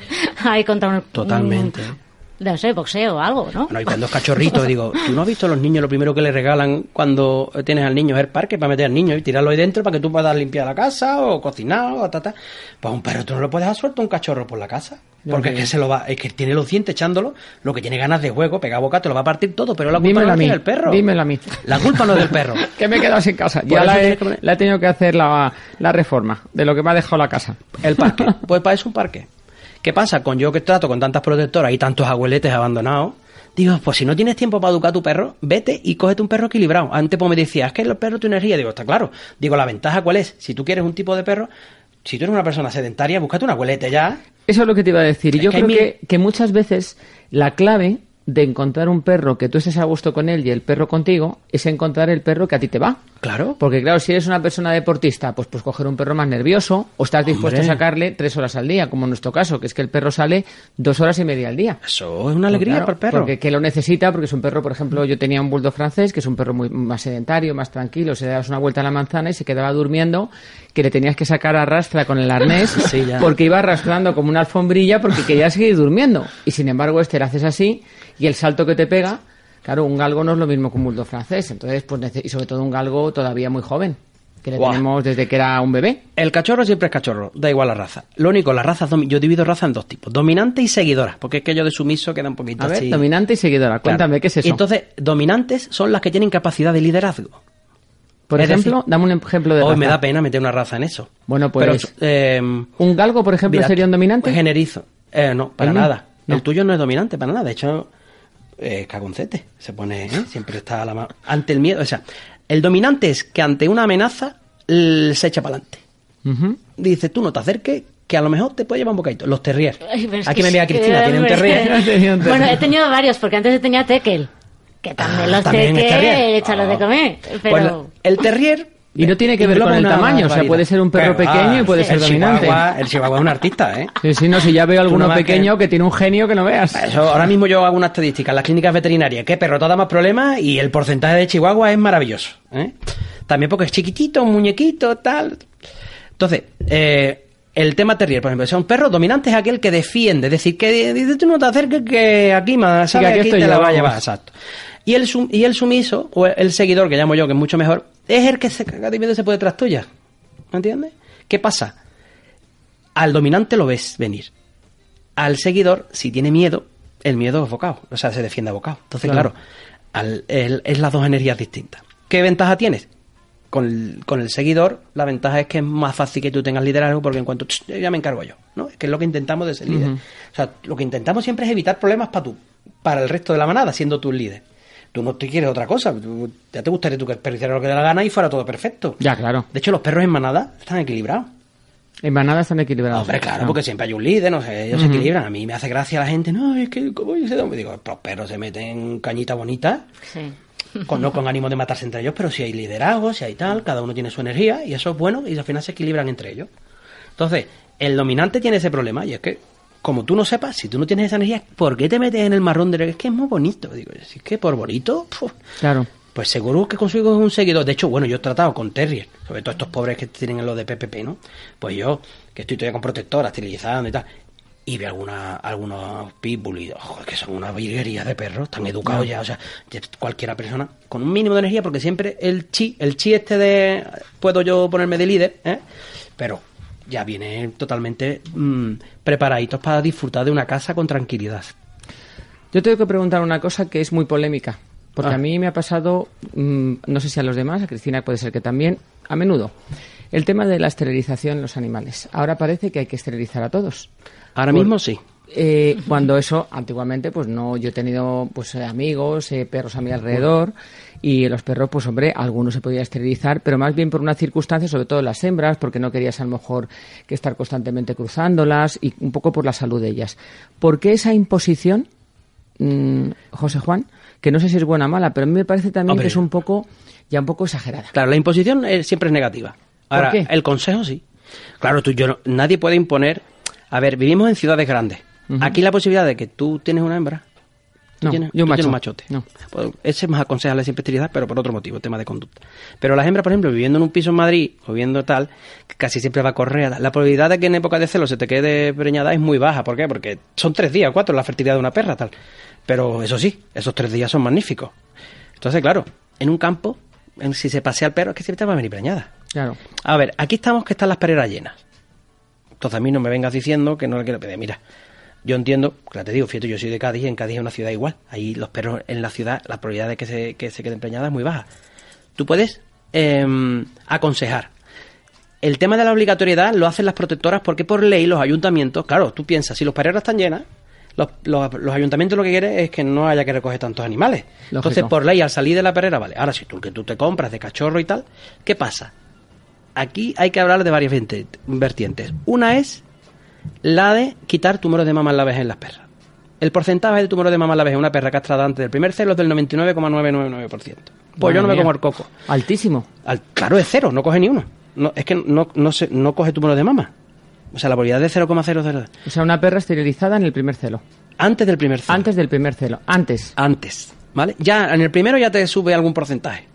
C: ahí contra un...
D: Totalmente.
C: un- no sé, boxeo o algo, ¿no?
D: Bueno, y cuando es cachorrito, <laughs> digo, ¿tú no has visto a los niños lo primero que le regalan cuando tienes al niño es el parque para meter al niño y tirarlo ahí dentro para que tú puedas limpiar la casa o cocinar o ta, ta? Pues un perro tú no lo puedes dejar suelto a un cachorro por la casa. Porque es que se lo va, es que tiene los dientes echándolo, lo que tiene ganas de juego, pega boca, te lo va a partir todo, pero la culpa
B: Dímelo
D: no
B: a
D: la
B: mí.
D: tiene el perro.
B: Dímelo a mí.
D: La culpa no es del perro. <laughs>
B: que me he quedado sin casa.
D: Por
B: Ya
D: eso
B: la he,
D: que
B: la he tenido que hacer la, la reforma de lo que me ha dejado la casa.
D: El parque. <laughs> Pues para eso un parque. ¿Qué pasa? Con yo que trato con tantas protectoras y tantos abueletes abandonados, digo, pues si no tienes tiempo para educar a tu perro, vete y cógete un perro equilibrado. Antes pues me decías, es que los perros tu energía. Digo, está claro. Digo, la ventaja cuál es? Si tú quieres un tipo de perro, si tú eres una persona sedentaria, búscate un abuelete ya.
B: Eso es lo que te iba a decir. Y
D: Es
B: yo
D: que
B: creo que muchas veces la clave de encontrar un perro que tú estés a gusto con él y el perro contigo es encontrar el perro que a ti te va.
D: Claro.
B: Porque claro, si eres una persona deportista, pues pues coger un perro más nervioso o estás dispuesto a sacarle tres horas al día, como en nuestro caso, que es que el perro sale dos horas y media al día.
D: Eso es una alegría
B: Claro,
D: para el perro.
B: Porque que lo necesita, porque es un perro, por ejemplo, yo tenía un bulldog francés, que es un perro muy más sedentario, más tranquilo, se dabas una vuelta a la manzana y se quedaba durmiendo, que le tenías que sacar a rastra con el arnés, <laughs>
D: Sí,
B: porque iba arrastrando como una alfombrilla porque quería seguir durmiendo. Y sin embargo, este le haces así, y el salto que te pega, claro, un galgo no es lo mismo que un bulldog francés, entonces, pues, y sobre todo un galgo todavía muy joven, que le tenemos desde que era un bebé.
D: El cachorro siempre es cachorro, da igual la raza. Lo único, las razas, yo divido razas en dos tipos, dominante y seguidora, porque es que yo de sumiso queda un poquito
B: A ver,
D: así.
B: dominante y seguidora,
D: Claro.
B: cuéntame, ¿qué es eso?
D: Y entonces, dominantes son las que tienen capacidad de liderazgo.
B: por
D: es
B: ejemplo,
D: decir,
B: dame un ejemplo de
D: Hoy me
B: raza.
D: da pena meter una raza en eso.
B: Bueno, pues,
D: Pero, eh,
B: ¿Un galgo, por ejemplo,
D: mira,
B: sería un dominante?
D: generizo. Eh, no, para nada.
B: No.
D: El tuyo no es dominante, para nada. De hecho, eh, cagoncete. Se pone, ¿eh? siempre está a la ma- ante el miedo. O sea, el dominante es que ante una amenaza se echa para adelante. Dice, tú no te acerques, que a lo mejor te puede llevar un bocadito. Los terriers.
C: Ay, es
D: Aquí me
C: es
D: vea
C: que-
D: Cristina, tiene un
C: es <laughs>
D: terrier.
C: Bueno, he tenido varios, porque antes tenía Tekel. Que también
D: Ah,
C: los
D: también es
C: Tekel, de
D: Ah.
C: comer.
D: Pues
C: Pero...
D: el terrier...
B: Y no tiene que ver con el tamaño, o sea, puede ser un perro
D: Pero,
B: pequeño y puede
D: el
B: ser dominante.
D: chihuahua- el chihuahua es un artista, ¿eh? <laughs>
B: Sí, sí, no, si ya veo alguno
D: no
B: pequeño que tiene un genio que no veas.
D: Eso, ahora mismo yo hago una estadística en las clínicas veterinarias, que perro da más problemas y el porcentaje de chihuahua es maravilloso. ¿eh? También porque es chiquitito, un muñequito, tal. Entonces, eh, el tema terrier, por ejemplo, o sea, un perro dominante es aquel que defiende, es decir, que dice tú no te acerques que aquí más,
B: Sí, aquí
D: aquí te la va a llevar, exacto. Y el, sum- y el sumiso, o el seguidor, que llamo yo, que es mucho mejor, es el que se caga de miedo y se puede tras tuya. ¿Me entiendes? ¿Qué pasa? Al dominante lo ves venir. Al seguidor, si tiene miedo, el miedo es bocado. O sea, se defiende a bocado. Entonces,
B: Claro.
D: claro, al- el- es las dos energías distintas. ¿Qué ventaja tienes? Con el, con el seguidor, la ventaja es que es más fácil que tú tengas liderazgo porque en cuanto "Ch, ya me encargo yo, ¿no? Es que es lo que intentamos de ser líder. O sea, lo que intentamos siempre es evitar problemas para tú, para el resto de la manada, siendo tú el líder. Tú no te quieres otra cosa. tú- ya te gustaría tú que el perro hiciera lo que le da la gana y fuera todo perfecto.
B: Ya, claro.
D: De hecho, los perros en manada están equilibrados.
B: En manada están equilibrados.
D: Hombre, claro,
B: No.
D: porque siempre hay un líder, no sé, ellos se equilibran. A mí me hace gracia la gente, no, es que, ¿cómo yo sé dónde? Digo, los perros se meten cañita bonita,
C: Sí. <laughs>
D: con, no con ánimo de matarse entre ellos, pero si hay liderazgo, si hay tal, cada uno tiene su energía y eso es bueno y al final se equilibran entre ellos. Entonces, el dominante tiene ese problema y es que, como tú no sepas, si tú no tienes esa energía, ¿por qué te metes en el marrón de Es que es muy bonito. Digo, si es que por bonito, puf,
B: Claro.
D: pues seguro que consigo un seguidor. De hecho, bueno, yo he tratado con Terrier, sobre todo estos pobres que tienen en lo de PPP, ¿no? Pues yo, que estoy todavía con protectora, esterilizando y tal, y veo alguna, algunos pitbull y, joder, que son una virguería de perros, tan educados ya, o sea, cualquiera persona, con un mínimo de energía, porque siempre el chi, el chi este de, puedo yo ponerme de líder, ¿eh? Pero ya vienen totalmente mm, preparaditos para disfrutar de una casa con tranquilidad.
B: Yo tengo que preguntar una cosa que es muy polémica. Porque
D: Ah.
B: a mí me ha pasado, mm, no sé si a los demás, a Cristina puede ser que también, a menudo, el tema de la esterilización en los animales. Ahora parece que hay que esterilizar a todos.
D: Ahora
B: Por-
D: mismo sí.
B: Eh, cuando eso, antiguamente, pues no, yo he tenido pues eh, amigos, eh, perros a mi alrededor, y los perros, pues hombre, algunos se podía esterilizar, pero más bien por una circunstancia, sobre todo las hembras, porque no querías a lo mejor que estar constantemente cruzándolas, y un poco por la salud de ellas. ¿Por qué esa imposición mm, José Juan, que no sé si es buena o mala, pero a mí me parece también
D: Hombre.
B: que es un poco, ya un poco exagerada.
D: Claro, la imposición eh, siempre es negativa. Ahora,
B: qué?
D: el consejo sí. Claro, tú, yo no- nadie puede imponer. A ver, vivimos en ciudades grandes. Aquí la posibilidad de que tú tienes una hembra. tú
B: No,
D: tienes,
B: y un
D: tienes
B: macho.
D: machote.
B: No.
D: Pues, ese es más aconsejable siempre esterilizar, pero por otro motivo, tema de conducta. Pero las hembras, por ejemplo, viviendo en un piso en Madrid o viviendo tal, casi siempre va a correr. La probabilidad de que en época de celo se te quede preñada es muy baja. ¿Por qué? Porque son tres días cuatro la fertilidad de una perra, tal. Pero eso sí, esos tres días son magníficos. Entonces, claro, en un campo, en- si se pasea el perro, es que siempre te va a venir preñada.
B: Claro.
D: A ver, aquí estamos que están las pereras llenas. Entonces a mí no me vengas diciendo que no le quiero pedir. Mira, yo entiendo, claro te digo, fíjate, yo soy de Cádiz en Cádiz es una ciudad igual. Ahí los perros en la ciudad, la probabilidad de que se, que se queden preñadas es muy baja. Tú puedes em, aconsejar. El tema de la obligatoriedad lo hacen las protectoras porque por ley los ayuntamientos, claro, tú piensas, si los pereras están llenas, los, los- los ayuntamientos lo que quieren es que no haya que recoger tantos animales. Entonces, por ley, al salir de la perrera, vale. Ahora, si tú que tú te compras de cachorro y tal, ¿qué pasa? Aquí hay que hablar de varias vertientes. Una es la de quitar tumores de mama en la vejez en las perras. El porcentaje de tumores de mama en la vejez en una perra castrada antes del primer celo es del 99,999%. Pues yo no me como el coco.
B: Altísimo.
D: Al- claro, es cero, no coge ni uno. No, es que no, no, se, no coge tumores de mama. O sea, la probabilidad es 0,00.
B: O sea, una perra esterilizada en el primer celo.
D: Antes del primer celo.
B: Antes del primer celo. Antes.
D: Antes, ¿vale? Ya en el primero ya te sube algún porcentaje.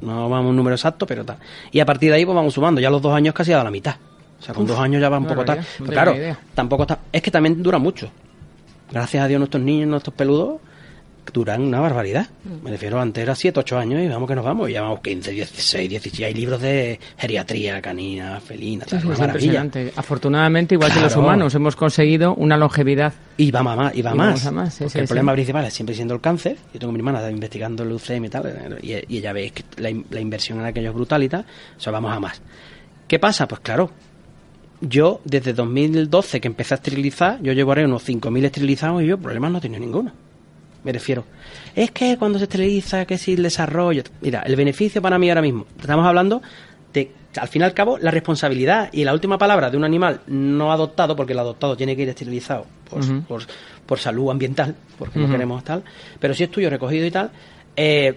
D: No vamos a un número exacto, pero tal. Y a partir de ahí pues vamos sumando. Ya los dos años casi a la mitad. O sea, con dos años ya va un poco
B: no
D: Pero
B: tenía
D: claro,
B: idea.
D: tampoco está... Es que también dura mucho. Gracias a Dios nuestros niños, nuestros peludos, duran una barbaridad. Me refiero, antes era 7, 8 años y vamos que nos vamos. Y ya vamos 15, 16, 16. Hay libros de geriatría, canina, felina, tal.
B: Sí,
D: una
B: es
D: maravilla.
B: impresionante. Afortunadamente, igual que los humanos, hemos conseguido una longevidad.
D: Y va más, y va
B: Y
D: más.
B: a más, sí,
D: porque
B: sí,
D: el problema principal es siempre siendo el cáncer. Yo tengo a mi hermana investigando el leucemia y tal, y, y ella ve que la, la inversión en aquello es brutal y tal. O sea, vamos a más. ¿Qué pasa? Pues claro, yo desde 2012 que empecé a esterilizar, yo llevo ahora unos 5.000 esterilizados y yo problemas no he tenido ninguno. Me refiero. Es que cuando se esteriliza, que si el desarrollo. Mira, el beneficio para mí ahora mismo, estamos hablando de, al fin y al cabo, la responsabilidad y la última palabra de un animal no adoptado, porque el adoptado tiene que ir esterilizado por, por, por salud ambiental, porque no queremos tal, pero si es tuyo recogido y tal, eh,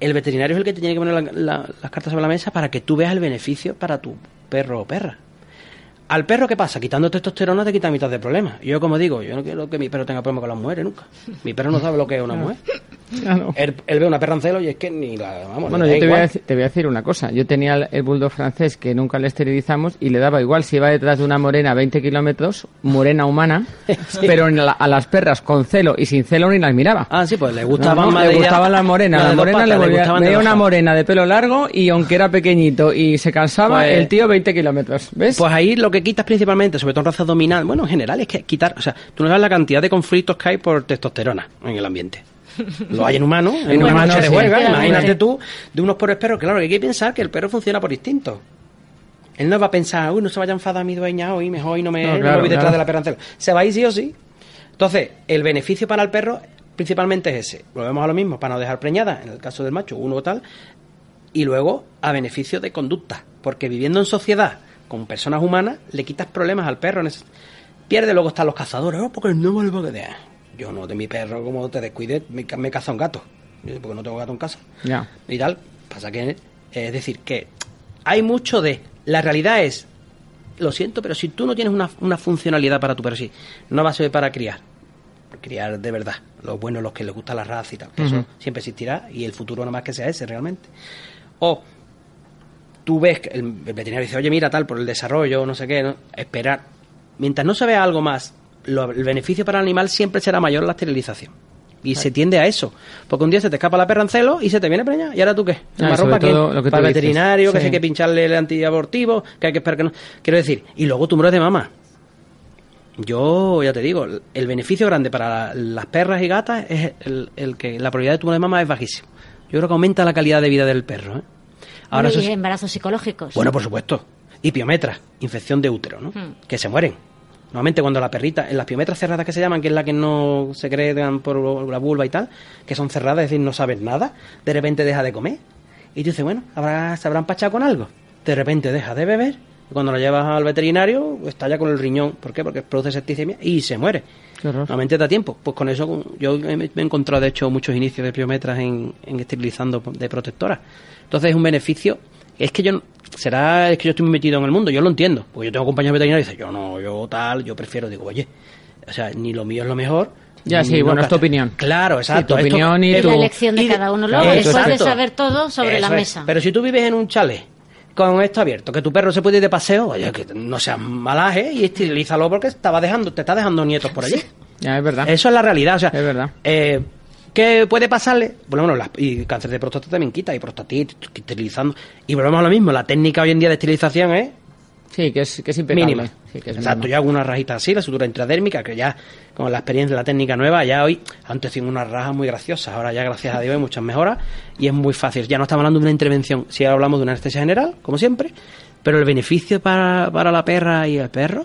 D: el veterinario es el que te tiene que poner la- la- las cartas sobre la mesa para que tú veas el beneficio para tu perro o perra. Al perro, ¿qué pasa? Quitando testosterona te quita mitad de problemas. Yo, como digo, yo no quiero que mi perro tenga problemas con las mujeres nunca. Mi perro no sabe lo que es una mujer. <laughs> Él, él ve una perra en celo y es que ni la... Vamos,
B: Bueno,
D: le
B: yo te voy, a te voy a decir una cosa. Yo tenía el, el bulldog francés que nunca le esterilizamos y le daba igual si iba detrás de una morena a 20 kilómetros, morena humana, <laughs> pero en la- a las perras con celo y sin celo ni las miraba.
D: Ah, sí, pues le gustaban
B: no, le gustaban las morenas. La morena
D: patas,
B: le volvía,
D: dos
B: una morena de pelo largo y aunque era pequeñito y se cansaba,
D: Pues-
B: el tío 20 kilómetros. ¿Ves?
D: Pues ahí lo que quitas principalmente, sobre todo en raza dominal, bueno, en general es que quitar, o sea, tú no sabes la cantidad de conflictos que hay por testosterona en el ambiente. Lo hay en humanos, en
B: En sí.
D: huelga,
C: Efectivamente.
D: imagínate tú, de unos pobres perros, claro, que hay que pensar que el perro funciona por instinto. Él no va a pensar, uy, no se vaya a enfadar mi dueña hoy, mejor y no me,
B: No,
D: me voy detrás
B: claro.
D: de la celo. Se va a ir sí o sí. Entonces, el beneficio para el perro principalmente es ese. Volvemos a lo mismo, para no dejar preñada, en el caso del macho, uno o tal, y luego a beneficio de conducta. Porque viviendo en sociedad con personas humanas, le quitas problemas al perro. Pierde, luego están los cazadores, oh, porque no vuelvo que de... Yo no, de mi perro, como te descuides, me, me caza un gato. Porque no tengo gato en casa.
B: Ya.
D: Y tal. Pasa que, eh, es decir, que hay mucho de... La realidad es, lo siento, pero si tú no tienes una, una funcionalidad para tu perro, sí, no va a ser para criar. Criar de verdad. Los buenos, los que les gusta la raza y tal. Eso siempre existirá y el futuro nada más que sea ese realmente. O tú ves que el, el veterinario dice, oye, mira, tal, por el desarrollo, no sé qué, ¿no? esperar. Mientras no se vea algo más, lo- el beneficio para el animal siempre será mayor la esterilización. Y se tiende a eso. Porque un día se te escapa la perra en celo y se te viene preñada. ¿Y ahora tú qué?
B: Ah,
D: ¿Marrón para quién?
B: todo lo que
D: Para el veterinario, que hay que pincharle el antiabortivo, que hay que esperar que no... Quiero decir, y luego tumores de mama. Yo, ya te digo, el- el beneficio grande para las perras y gatas es el, el que la probabilidad de tumor de mama es bajísimo. Yo creo que aumenta la calidad de vida del perro. ¿eh? Ahora,
C: y
D: sí-
C: embarazos psicológicos.
D: bueno, por supuesto. Y piometras, infección de útero, ¿no?
C: Hmm.
D: Que se mueren. Normalmente cuando la perrita, en las piometras cerradas que se llaman, que es la que no se crean por la vulva y tal, que son cerradas, es decir, no sabes nada, de repente deja de comer. Y tú dices, bueno, habrá, se habrá empachado con algo. De repente deja de beber Cuando lo llevas al veterinario, estalla con el riñón. ¿Por qué? Porque produce septicemia y se muere. Normalmente da tiempo. Pues con eso yo me he encontrado, de hecho, muchos inicios de pliometras en, en esterilizando de protectoras. Entonces es un beneficio. Es que yo, no- será es que yo estoy muy metido en el mundo, yo lo entiendo. Porque yo tengo compañeros veterinarios y dicen, yo no, yo tal, yo prefiero, digo, oye, o sea, ni lo mío es lo mejor.
B: Ya, sí,
D: no
B: bueno, es tu opinión.
D: Claro, exacto.
B: tu
D: esto-
B: opinión y
D: es
B: tu-
C: La elección de
D: y
C: cada uno
B: Claro,
C: luego,
B: eso,
C: después de saber todo sobre la
D: es.
C: mesa.
D: Pero si tú vives en un chalet con esto abierto, que tu perro se puede ir de paseo, oye, que no seas malaje y esterilízalo porque estaba dejando, te está dejando nietos por allí.
B: Ya, es verdad.
D: Eso es la realidad, o sea,
B: Es verdad.
D: eh, ¿Qué puede pasarle? Bueno, bueno, las- y cáncer de próstata también quita, y prostatitis, esterilizando. Y volvemos a lo mismo, la técnica hoy en día de esterilización es
B: Sí, que es, que es impecable.
D: mínima.
B: Sí, que es
D: Exacto,
B: mínima.
D: yo hago una rajita así, la sutura intradérmica, que ya con la experiencia de la técnica nueva, ya hoy, antes tengo unas rajas muy graciosas, ahora ya gracias a Dios hay muchas mejoras y es muy fácil. Ya no estamos hablando de una intervención, si ahora hablamos de una anestesia general, como siempre, pero el beneficio para, para la perra y el perro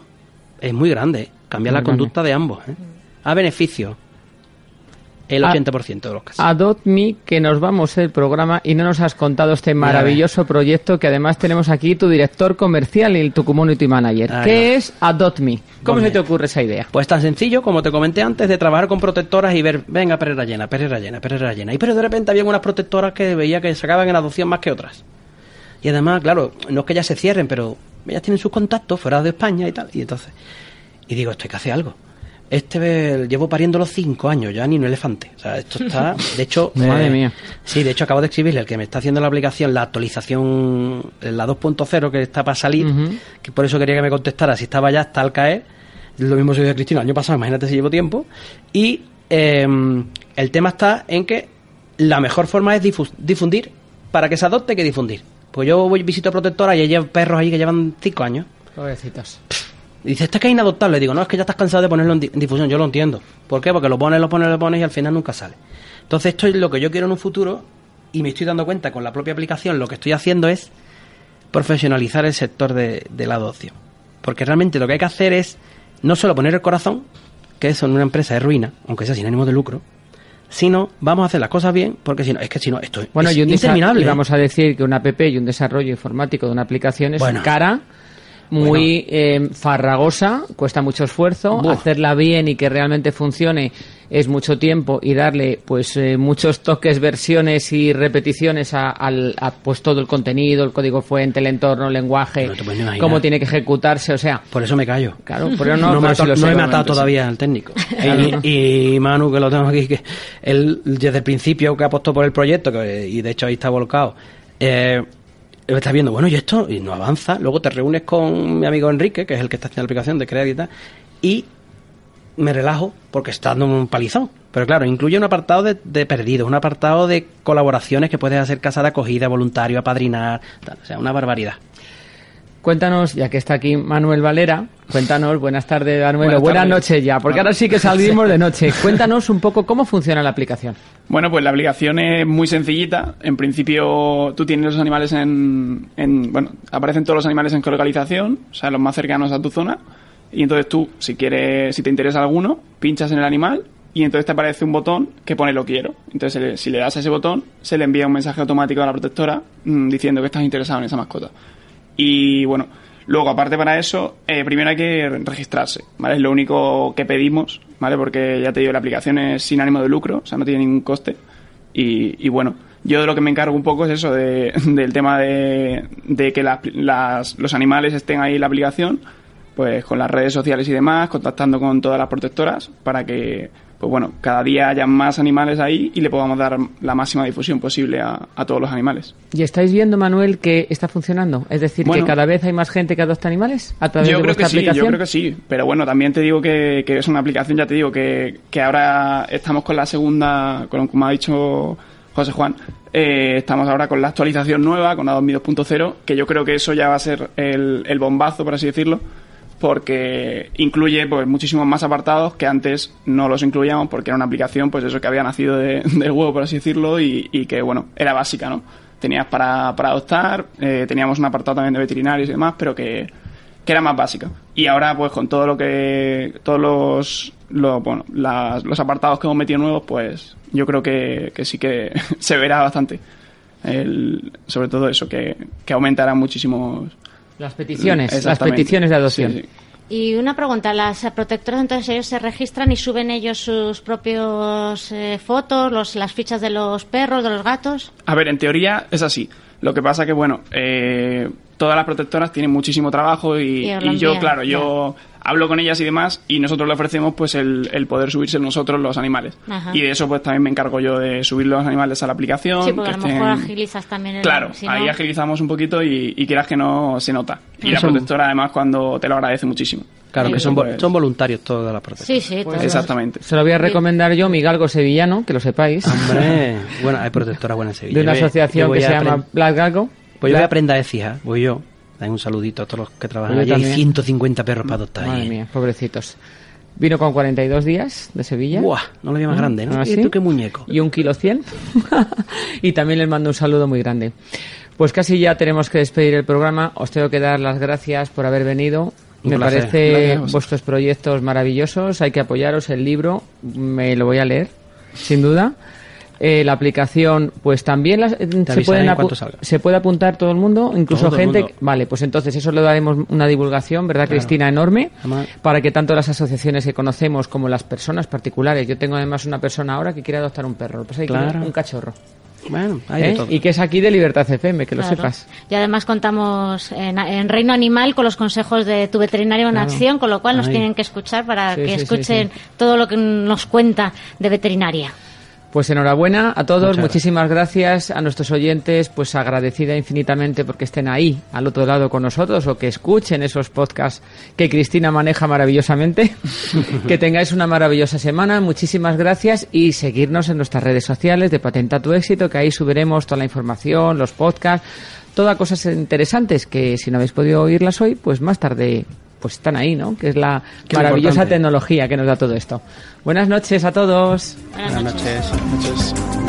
D: es muy grande, ¿eh? cambia la
B: grande.
D: conducta de ambos. ¿eh? A beneficio, el
B: Ah,
D: 80% de los casos.
B: Adopt Me, que nos vamos el programa y no nos has contado este maravilloso proyecto que además tenemos aquí tu director comercial y tu community manager. ¿Qué es Adopt Me? ¿Cómo se te ocurre esa idea?
D: Pues tan sencillo como te comenté antes de trabajar con protectoras y ver, venga, perrera llena, perrera llena, perrera llena. Y pero de repente había unas protectoras que veía que sacaban en adopción más que otras. Y además, claro, no es que ellas se cierren, pero ellas tienen sus contactos fuera de España y tal. Y entonces, y digo, esto hay que hacer algo. Este llevo pariendo los cinco años, ya ni un elefante. O sea, esto está, de hecho... <laughs> eh,
B: Madre mía.
D: Sí, de hecho acabo de escribirle el que me está haciendo la aplicación, la actualización, la 2.0 que está para salir, que por eso quería que me contestara si estaba ya hasta al caer. Lo mismo se dio a Cristina el año pasado, imagínate si llevo tiempo. Y eh, el tema está en que la mejor forma es difu- difundir. Para que se adopte, hay que difundir. Pues yo voy visito a protectora y hay perros ahí que llevan cinco años.
B: Pobrecitos.
D: Y dice, este es que es inadoptable. Digo, no, es que ya estás cansado de ponerlo en, di- en difusión. Yo lo entiendo. ¿Por qué? Porque lo pones, lo pones, lo pones y al final nunca sale. Entonces, esto es lo que yo quiero en un futuro y me estoy dando cuenta con la propia aplicación. Lo que estoy haciendo es profesionalizar el sector de, de la adopción. Porque realmente lo que hay que hacer es no solo poner el corazón, que eso en una empresa es ruina, aunque sea sin ánimo de lucro, sino vamos a hacer las cosas bien, porque si no, es que si no, esto
B: Bueno,
D: es
B: y, un
D: interminable.
B: y vamos a decir que una app y un desarrollo informático de una aplicación es
D: Bueno.
B: cara, muy eh, farragosa, cuesta mucho esfuerzo, hacerla bien y que realmente funcione es mucho tiempo y darle pues eh, muchos toques, versiones y repeticiones a, al, a, pues todo el contenido, el código fuente, el entorno, el lenguaje,
D: No
B: cómo tiene que ejecutarse, o sea,
D: Por eso me callo.
B: claro, no,
D: no,
B: pero
D: me
B: si lo sé,
D: no he matado todavía al técnico. <laughs> y, y Manu, que lo tengo aquí, que él desde el principio que apostó por el proyecto, que, y de hecho ahí está volcado, eh, él está viendo, bueno, y esto, y no avanza. Luego te reúnes con mi amigo Enrique, que es el que está haciendo la aplicación de Crear y y me relajo porque está dando un palizón. Pero claro, incluye un apartado de, de perdidos, un apartado de colaboraciones que puedes hacer casa de acogida, voluntario, apadrinar, tal, o sea, una barbaridad.
B: Cuéntanos, ya que está aquí Manuel Valera, cuéntanos, buenas tardes Manuel,
F: Buenas
B: buenas noches ya, porque ahora sí que salimos de noche. <laughs> Cuéntanos un poco cómo funciona la aplicación.
F: Bueno, pues la aplicación es muy sencillita. En principio, tú tienes los animales en, en- Bueno, aparecen todos los animales en geolocalización, o sea, los más cercanos a tu zona. Y entonces tú, si quieres, si te interesa alguno, pinchas en el animal y entonces te aparece un botón que pone lo quiero. Entonces, si le das a ese botón, se le envía un mensaje automático a la protectora mm, diciendo que estás interesado en esa mascota. Y bueno, luego aparte para eso, eh, primero hay que registrarse, ¿vale? Es lo único que pedimos, ¿vale? Porque ya te digo, la aplicación es sin ánimo de lucro, o sea, no tiene ningún coste. Y, y bueno, yo de lo que me encargo un poco es eso, de, <laughs> del tema de, de que las- las- los animales estén ahí en la aplicación, pues con las redes sociales y demás, contactando con todas las protectoras para que, pues bueno, cada día haya más animales ahí y le podamos dar la máxima difusión posible a, a todos los animales.
B: ¿Y estáis viendo, Manuel, que está funcionando? Es decir,
F: Bueno.
B: que cada vez hay más gente que adopta animales a través
F: Yo
B: de
F: creo que sí, yo creo que sí. Pero bueno, también te digo que, que es una aplicación, ya te digo, que, que ahora estamos con la segunda, con como ha dicho José Juan, eh, estamos ahora con la actualización nueva, con Adobe 2.0, que yo creo que eso ya va a ser el, el bombazo, por así decirlo, porque incluye pues muchísimos más apartados que antes no los incluíamos porque era una aplicación, pues eso que había nacido de- <laughs> del huevo, por así decirlo, y, y que bueno, era básica, ¿no? Tenías para, para adoptar, eh, teníamos un apartado también de veterinarios y demás, pero que, que era más básica. Y ahora, pues con todo lo que. todos los. lo- bueno, las- los apartados que hemos metido nuevos, pues yo creo que, que sí que <laughs> se verá bastante. El- sobre todo eso, que, que aumentará muchísimos,
B: Las peticiones, las peticiones de adopción.
F: Sí, sí.
C: Y una pregunta, las protectoras entonces ellos se registran y suben ellos sus propios eh, fotos, los, las fichas de los perros, de los gatos.
F: A ver, en teoría es así. Lo que pasa que, bueno, eh, todas las protectoras tienen muchísimo trabajo y, yo, claro, yo hablo con ellas y demás y nosotros le ofrecemos pues el, el poder subirse nosotros los animales.
C: Ajá.
F: Y de eso pues también me encargo yo de subir los animales a la aplicación.
C: sí, porque
F: que
C: a lo mejor agilizas también el...
F: Claro,
C: si no-
F: ahí agilizamos un poquito y, y quieras que no se nota. Y la protectora además cuando te lo agradece muchísimo.
D: Claro, que son,
F: Pues-
D: son voluntarios todas las protectoras.
C: Sí, sí, todos.
F: Exactamente.
B: Se lo voy a recomendar yo, mi galgo sevillano, que lo sepáis,
D: Hombre, <laughs> bueno, hay protectoras buenas en Sevilla.
B: de una asociación que se llama Black Galgo.
D: Pues yo voy a aprender a decir, ¿eh? voy yo. Dale un saludito a todos los que trabajan allí. Hay
B: también.
D: 150 perros para adoptar
B: Madre
D: ahí.
B: mía, pobrecitos. Vino con 42 días de Sevilla.
D: Buah, no lo veía más grande, ¿no?
B: ¿Ah,
D: tú qué muñeco?
B: Y un kilo cien. <laughs> y también les mando un saludo muy grande. Pues casi ya tenemos que despedir el programa. Os tengo que dar las gracias por haber venido.
D: Un
B: Me
D: placer.
B: parece
F: Gracias
B: vuestros proyectos maravillosos. Hay que apoyaros. El libro me lo voy a leer, sin duda. Eh, la aplicación, pues también las- se, pueden se puede apuntar todo el mundo, incluso
D: Todo
B: gente.
D: mundo.
B: Vale, pues entonces eso le daremos una divulgación, ¿verdad,
D: Claro.
B: Cristina? Enorme
D: Además-
B: para que tanto las asociaciones que conocemos como las personas particulares. Yo tengo además una persona ahora que quiere adoptar un perro,
D: Claro.
B: un cachorro.
D: Bueno, hay de
B: ¿eh?
D: todo.
B: Y que es aquí de Libertad FM, que lo sepas.
C: Y además contamos en, en Reino Animal con los consejos de tu veterinario en
B: Claro.
C: acción, con lo cual nos
D: Ay.
C: tienen que escuchar para
B: Sí,
C: que
B: sí, sí,
C: escuchen
B: sí.
C: todo lo que nos cuenta de veterinaria.
B: Pues enhorabuena a todos,
D: Muchas
B: muchísimas gracias. a nuestros oyentes, pues agradecida infinitamente porque estén ahí, al otro lado con nosotros, o que escuchen esos podcasts que Cristina maneja maravillosamente. <laughs> que tengáis una maravillosa semana, muchísimas gracias y seguirnos en nuestras redes sociales de Patenta tu éxito, que ahí subiremos toda la información, los podcasts, todas cosas interesantes que si no habéis podido oírlas hoy, pues más tarde pues están ahí, ¿no? Que es la
D: Qué
B: maravillosa
D: importante.
B: tecnología que nos da todo esto. Buenas noches a todos.
C: Buenas
D: Buenas
C: noches.